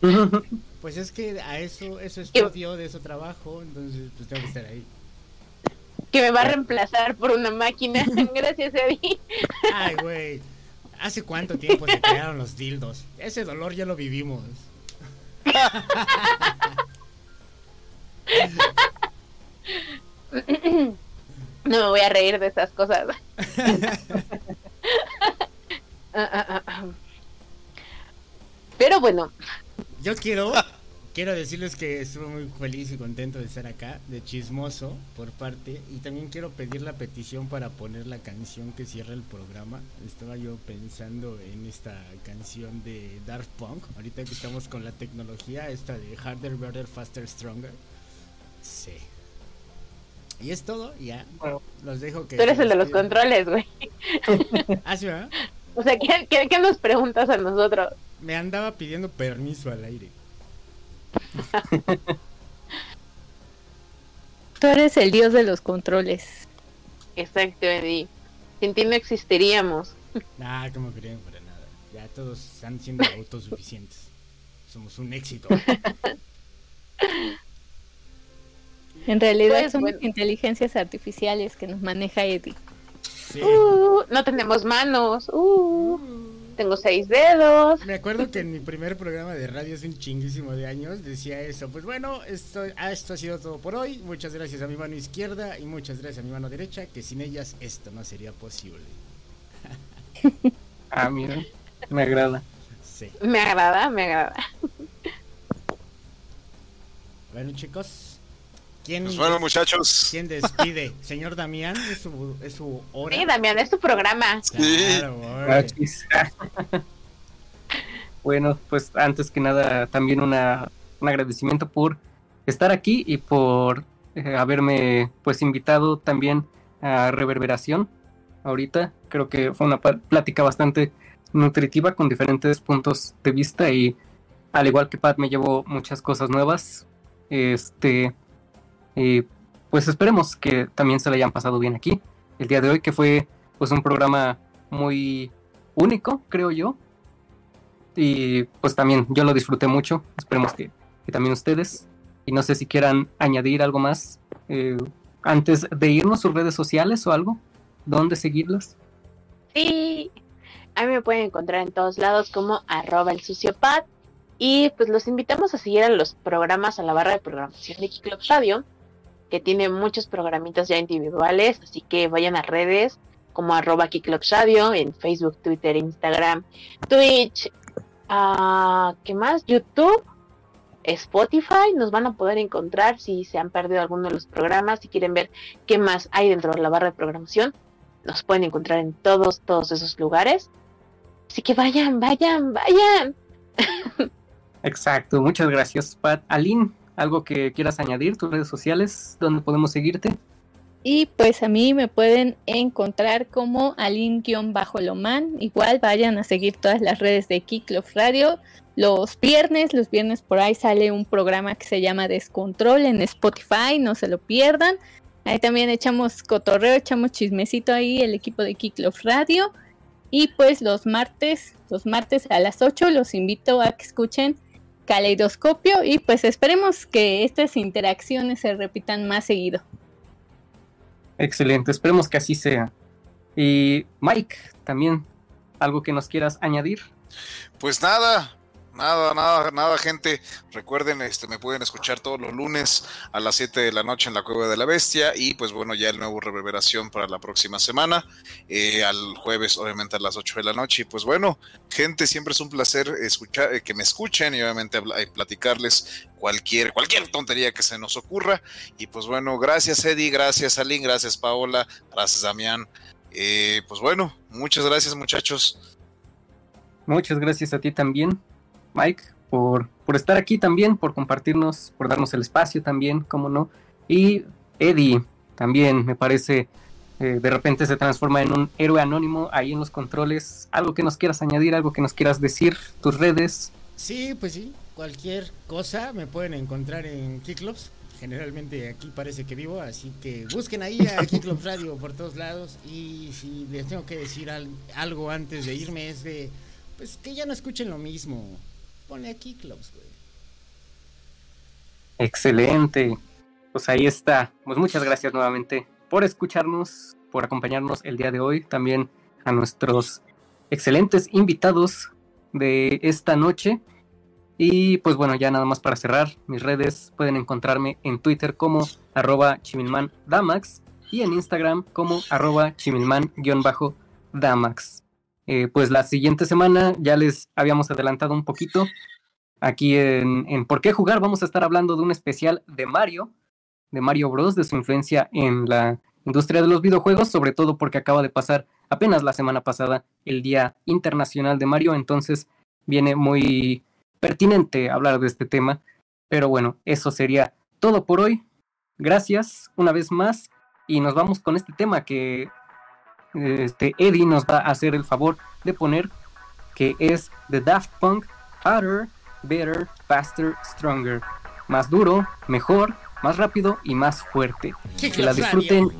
Pues es que a eso eso estudio, de eso trabajo, entonces pues tengo que estar ahí. Que me va a reemplazar por una máquina. Gracias, Eddie. Ay, güey. ¿Hace cuánto tiempo se crearon los dildos? Ese dolor ya lo vivimos. No me voy a reír de esas cosas. Pero bueno. Yo quiero quiero decirles que estuve muy feliz y contento de estar acá, de chismoso por parte, y también quiero pedir la petición para poner la canción que cierra el programa. Estaba yo pensando en esta canción de Daft Punk, ahorita que estamos con la tecnología, esta de Harder, Better, Faster, Stronger. Sí. Y es todo, ya. los dejo que. Tú eres el de los controles, güey. ¿Ah, sí, O sea, ¿qué, ¿qué, nos preguntas a nosotros? Me andaba pidiendo permiso al aire. Tú eres el dios de los controles. Exacto, Eddie. Sin ti no existiríamos. Nah, como creen, para nada. Ya todos están siendo autosuficientes. Somos un éxito. En realidad pues, son inteligencias artificiales que nos maneja Eddie. Uh, no tenemos manos. Uh, tengo seis dedos. Me acuerdo que en mi primer programa de radio hace un chinguísimo de años decía eso. Pues bueno, esto, ah, esto ha sido todo por hoy. Muchas gracias a mi mano izquierda y muchas gracias a mi mano derecha, que sin ellas esto no sería posible. ah, mira, me agrada. Sí. Me agrada, me agrada. Bueno, chicos, ¿Quién, pues bueno, muchachos. ¿Quién despide? Señor Damián, es su, es su hora. Sí, Damián, es tu programa. Claro, bueno, pues antes que nada, también una, un agradecimiento por estar aquí y por eh, haberme pues invitado también a Reverberación. Ahorita creo que fue una plática bastante nutritiva con diferentes puntos de vista y al igual que Pat me llevó muchas cosas nuevas. Este, y pues esperemos que también se le hayan pasado bien aquí el día de hoy, que fue pues un programa muy único, creo yo. Y pues también yo lo disfruté mucho, esperemos que, también ustedes. Y no sé si quieran añadir algo más eh, antes de irnos, sus redes sociales o algo, ¿dónde seguirlas? Sí, a mí me pueden encontrar en todos lados como arroba el suciopat. Y pues los invitamos a seguir a los programas, a la barra de programación de Kicklop Radio que tiene muchos programitas ya individuales, así que vayan a redes como arroba Radio en Facebook, Twitter, Instagram, Twitch, uh, ¿qué más? YouTube, Spotify, nos van a poder encontrar si se han perdido alguno de los programas, si quieren ver qué más hay dentro de la barra de programación, nos pueden encontrar en todos, todos esos lugares. Así que vayan, vayan, vayan. Exacto, muchas gracias, Pat. Aline, ¿Algo que quieras añadir? ¿Tus redes sociales? ¿Dónde podemos seguirte? Y pues a mí me pueden encontrar como Alin-Loman. Igual vayan a seguir todas las redes de Kicklove Radio. Los viernes, los viernes por ahí sale un programa que se llama Descontrol en Spotify, no se lo pierdan. Ahí también echamos cotorreo, echamos chismecito ahí, el equipo de Kickoff Radio. Y pues los martes, los martes a las 8 los invito a que escuchen Caleidoscopio y pues esperemos que estas interacciones se repitan más seguido. Excelente, esperemos que así sea. Y Mike, también algo que nos quieras añadir. Pues nada, Nada, nada, nada, gente. Recuerden, este, me pueden escuchar todos los lunes a las 7 de la noche en la Cueva de la Bestia. Y pues bueno, ya el nuevo reverberación para la próxima semana. Eh, al jueves, obviamente, a las 8 de la noche. Y pues bueno, gente, siempre es un placer escuchar, eh, que me escuchen y obviamente eh, platicarles cualquier, cualquier tontería que se nos ocurra. Y pues bueno, gracias Eddie, gracias Aline, gracias Paola, gracias Damián. pues bueno, muchas gracias muchachos. Muchas gracias a ti también. Mike, por, por estar aquí también, por compartirnos, por darnos el espacio también, como no. Y Eddie también, me parece, eh, de repente se transforma en un héroe anónimo ahí en los controles. Algo que nos quieras añadir, algo que nos quieras decir, tus redes. Sí, pues sí, cualquier cosa me pueden encontrar en Kicklops. Generalmente aquí parece que vivo, así que busquen ahí a Kicklops Radio por todos lados. Y si les tengo que decir algo antes de irme es de, pues que ya no escuchen lo mismo Pone aquí clubs, güey. Excelente. Pues ahí está. Pues muchas gracias nuevamente por escucharnos, por acompañarnos el día de hoy. También a nuestros excelentes invitados de esta noche. Y pues bueno, ya nada más para cerrar, mis redes pueden encontrarme en Twitter como arroba chimilmandamax y en Instagram como arroba chimilman-damax. Eh, pues la siguiente semana ya les habíamos adelantado un poquito. Aquí en, en, Por qué jugar vamos a estar hablando de un especial de Mario, de Mario Bros, de su influencia en la industria de los videojuegos, sobre todo porque acaba de pasar apenas la semana pasada el Día Internacional de Mario, entonces viene muy pertinente hablar de este tema. Pero bueno, eso sería todo por hoy. Gracias una vez más y nos vamos con este tema que este, Eddie nos va a hacer el favor de poner, que es The Daft Punk Harder, Better, Faster, Stronger. Más duro, mejor, más rápido y más fuerte. Que la disfruten.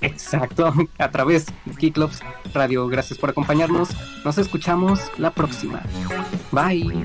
Exacto, a través de Kiclops Radio. Gracias por acompañarnos. Nos escuchamos la próxima. Bye.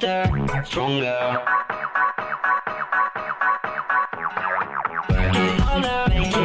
faster, stronger. Work it harder,